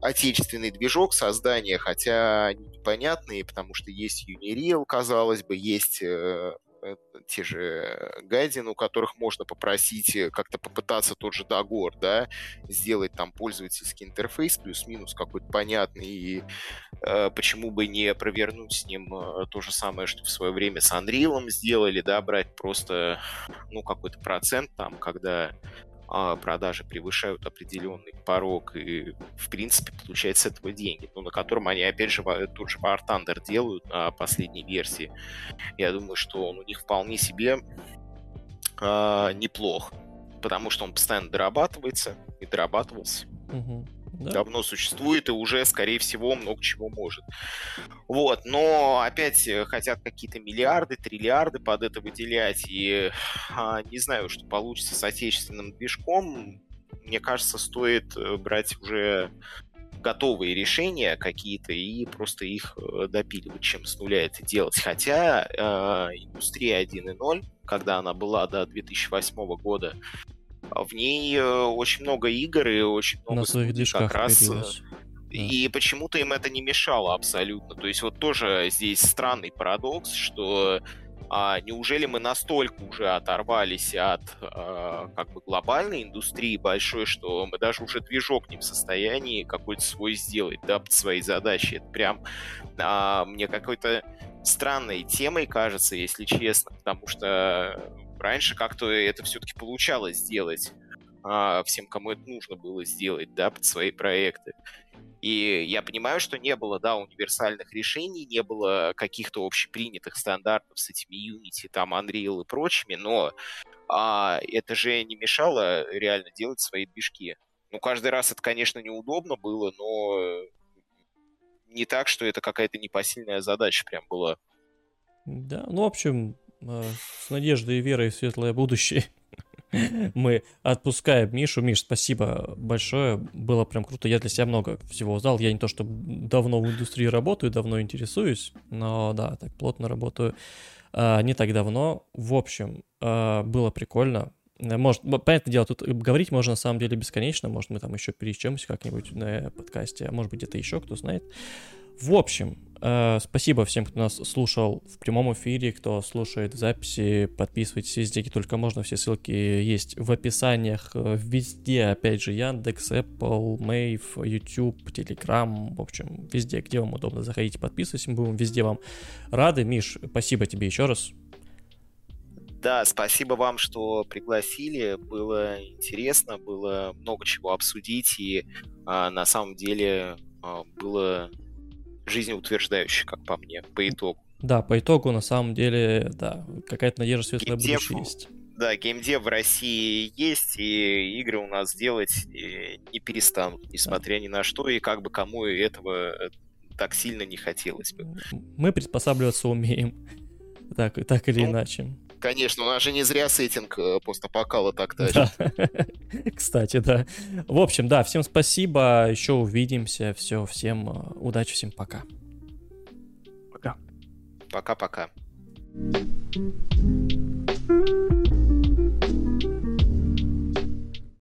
отечественный движок создания, хотя непонятные, потому что есть Unreal, казалось бы, есть э, Э, те же гайдин, у которых можно попросить э, как-то попытаться тот же Дагор, да, сделать там пользовательский интерфейс плюс-минус какой-то понятный, и э, почему бы не провернуть с ним то же самое, что в свое время с Unreal сделали, да, брать просто, ну, какой-то процент там, когда продажи превышают определенный порог, и, в принципе, получают с этого деньги, ну, на котором они, опять же, тот же War Thunder делают на последней версии. Я думаю, что он у них вполне себе а, неплох, потому что он постоянно дорабатывается и дорабатывался. Угу да? давно существует и уже, скорее всего, много чего может. Вот, но опять э, хотят какие-то миллиарды, триллиарды под это выделять, и а, не знаю, что получится с отечественным движком. Мне кажется, стоит э, брать уже готовые решения какие-то и просто их э, допиливать, чем с нуля это делать. Хотя э, индустрия 1.0, когда она была до 2008 года, в ней э, очень много игр и очень много На своих движках как раз... Э, и да. почему-то им это не мешало абсолютно. То есть вот тоже здесь странный парадокс, что а неужели мы настолько уже оторвались от а, как бы глобальной индустрии большой, что мы даже уже движок не в состоянии какой-то свой сделать, да, под свои задачи. Это прям а, мне какой-то странной темой кажется, если честно, потому что раньше как-то это все-таки получалось сделать а, всем, кому это нужно было сделать, да, под свои проекты. И я понимаю, что не было, да, универсальных решений, не было каких-то общепринятых стандартов с этими Unity, там, Unreal и прочими, но а, это же не мешало реально делать свои движки. Ну, каждый раз это, конечно, неудобно было, но не так, что это какая-то непосильная задача прям была. Да, ну, в общем, с надеждой и верой в светлое будущее мы отпускаем Мишу. Миш, спасибо большое. Было прям круто. Я для себя много всего узнал. Я не то, что давно в индустрии работаю, давно интересуюсь, но да, так плотно работаю. А, не так давно. В общем, а, было прикольно. Может, понятное дело, тут говорить можно на самом деле бесконечно. Может, мы там еще перечемся как-нибудь на подкасте, а может быть, где-то еще, кто знает. В общем, Э, спасибо всем, кто нас слушал в прямом эфире, кто слушает записи. Подписывайтесь везде, где только можно. Все ссылки есть в описаниях. Э, везде, опять же, Яндекс, Apple, Mave, YouTube, Telegram. В общем, везде, где вам удобно. Заходите, подписывайтесь. Мы будем везде вам рады. Миш, спасибо тебе еще раз. Да, спасибо вам, что пригласили. Было интересно, было много чего обсудить, и а, на самом деле а, было жизнеутверждающе, как по мне, по итогу. Да, по итогу, на самом деле, да, какая-то надежда светлое Геймдев, будущее есть. Да, геймдев в России есть, и игры у нас делать не перестанут, несмотря да. ни на что, и как бы кому этого э, так сильно не хотелось бы. Мы приспосабливаться умеем, так, так или ну, иначе. Конечно, у нас же не зря сеттинг э, постапокала так тащит. Да. Кстати, да. В общем, да, всем спасибо, еще увидимся, все, всем э, удачи, всем пока. Пока. Пока-пока. thank you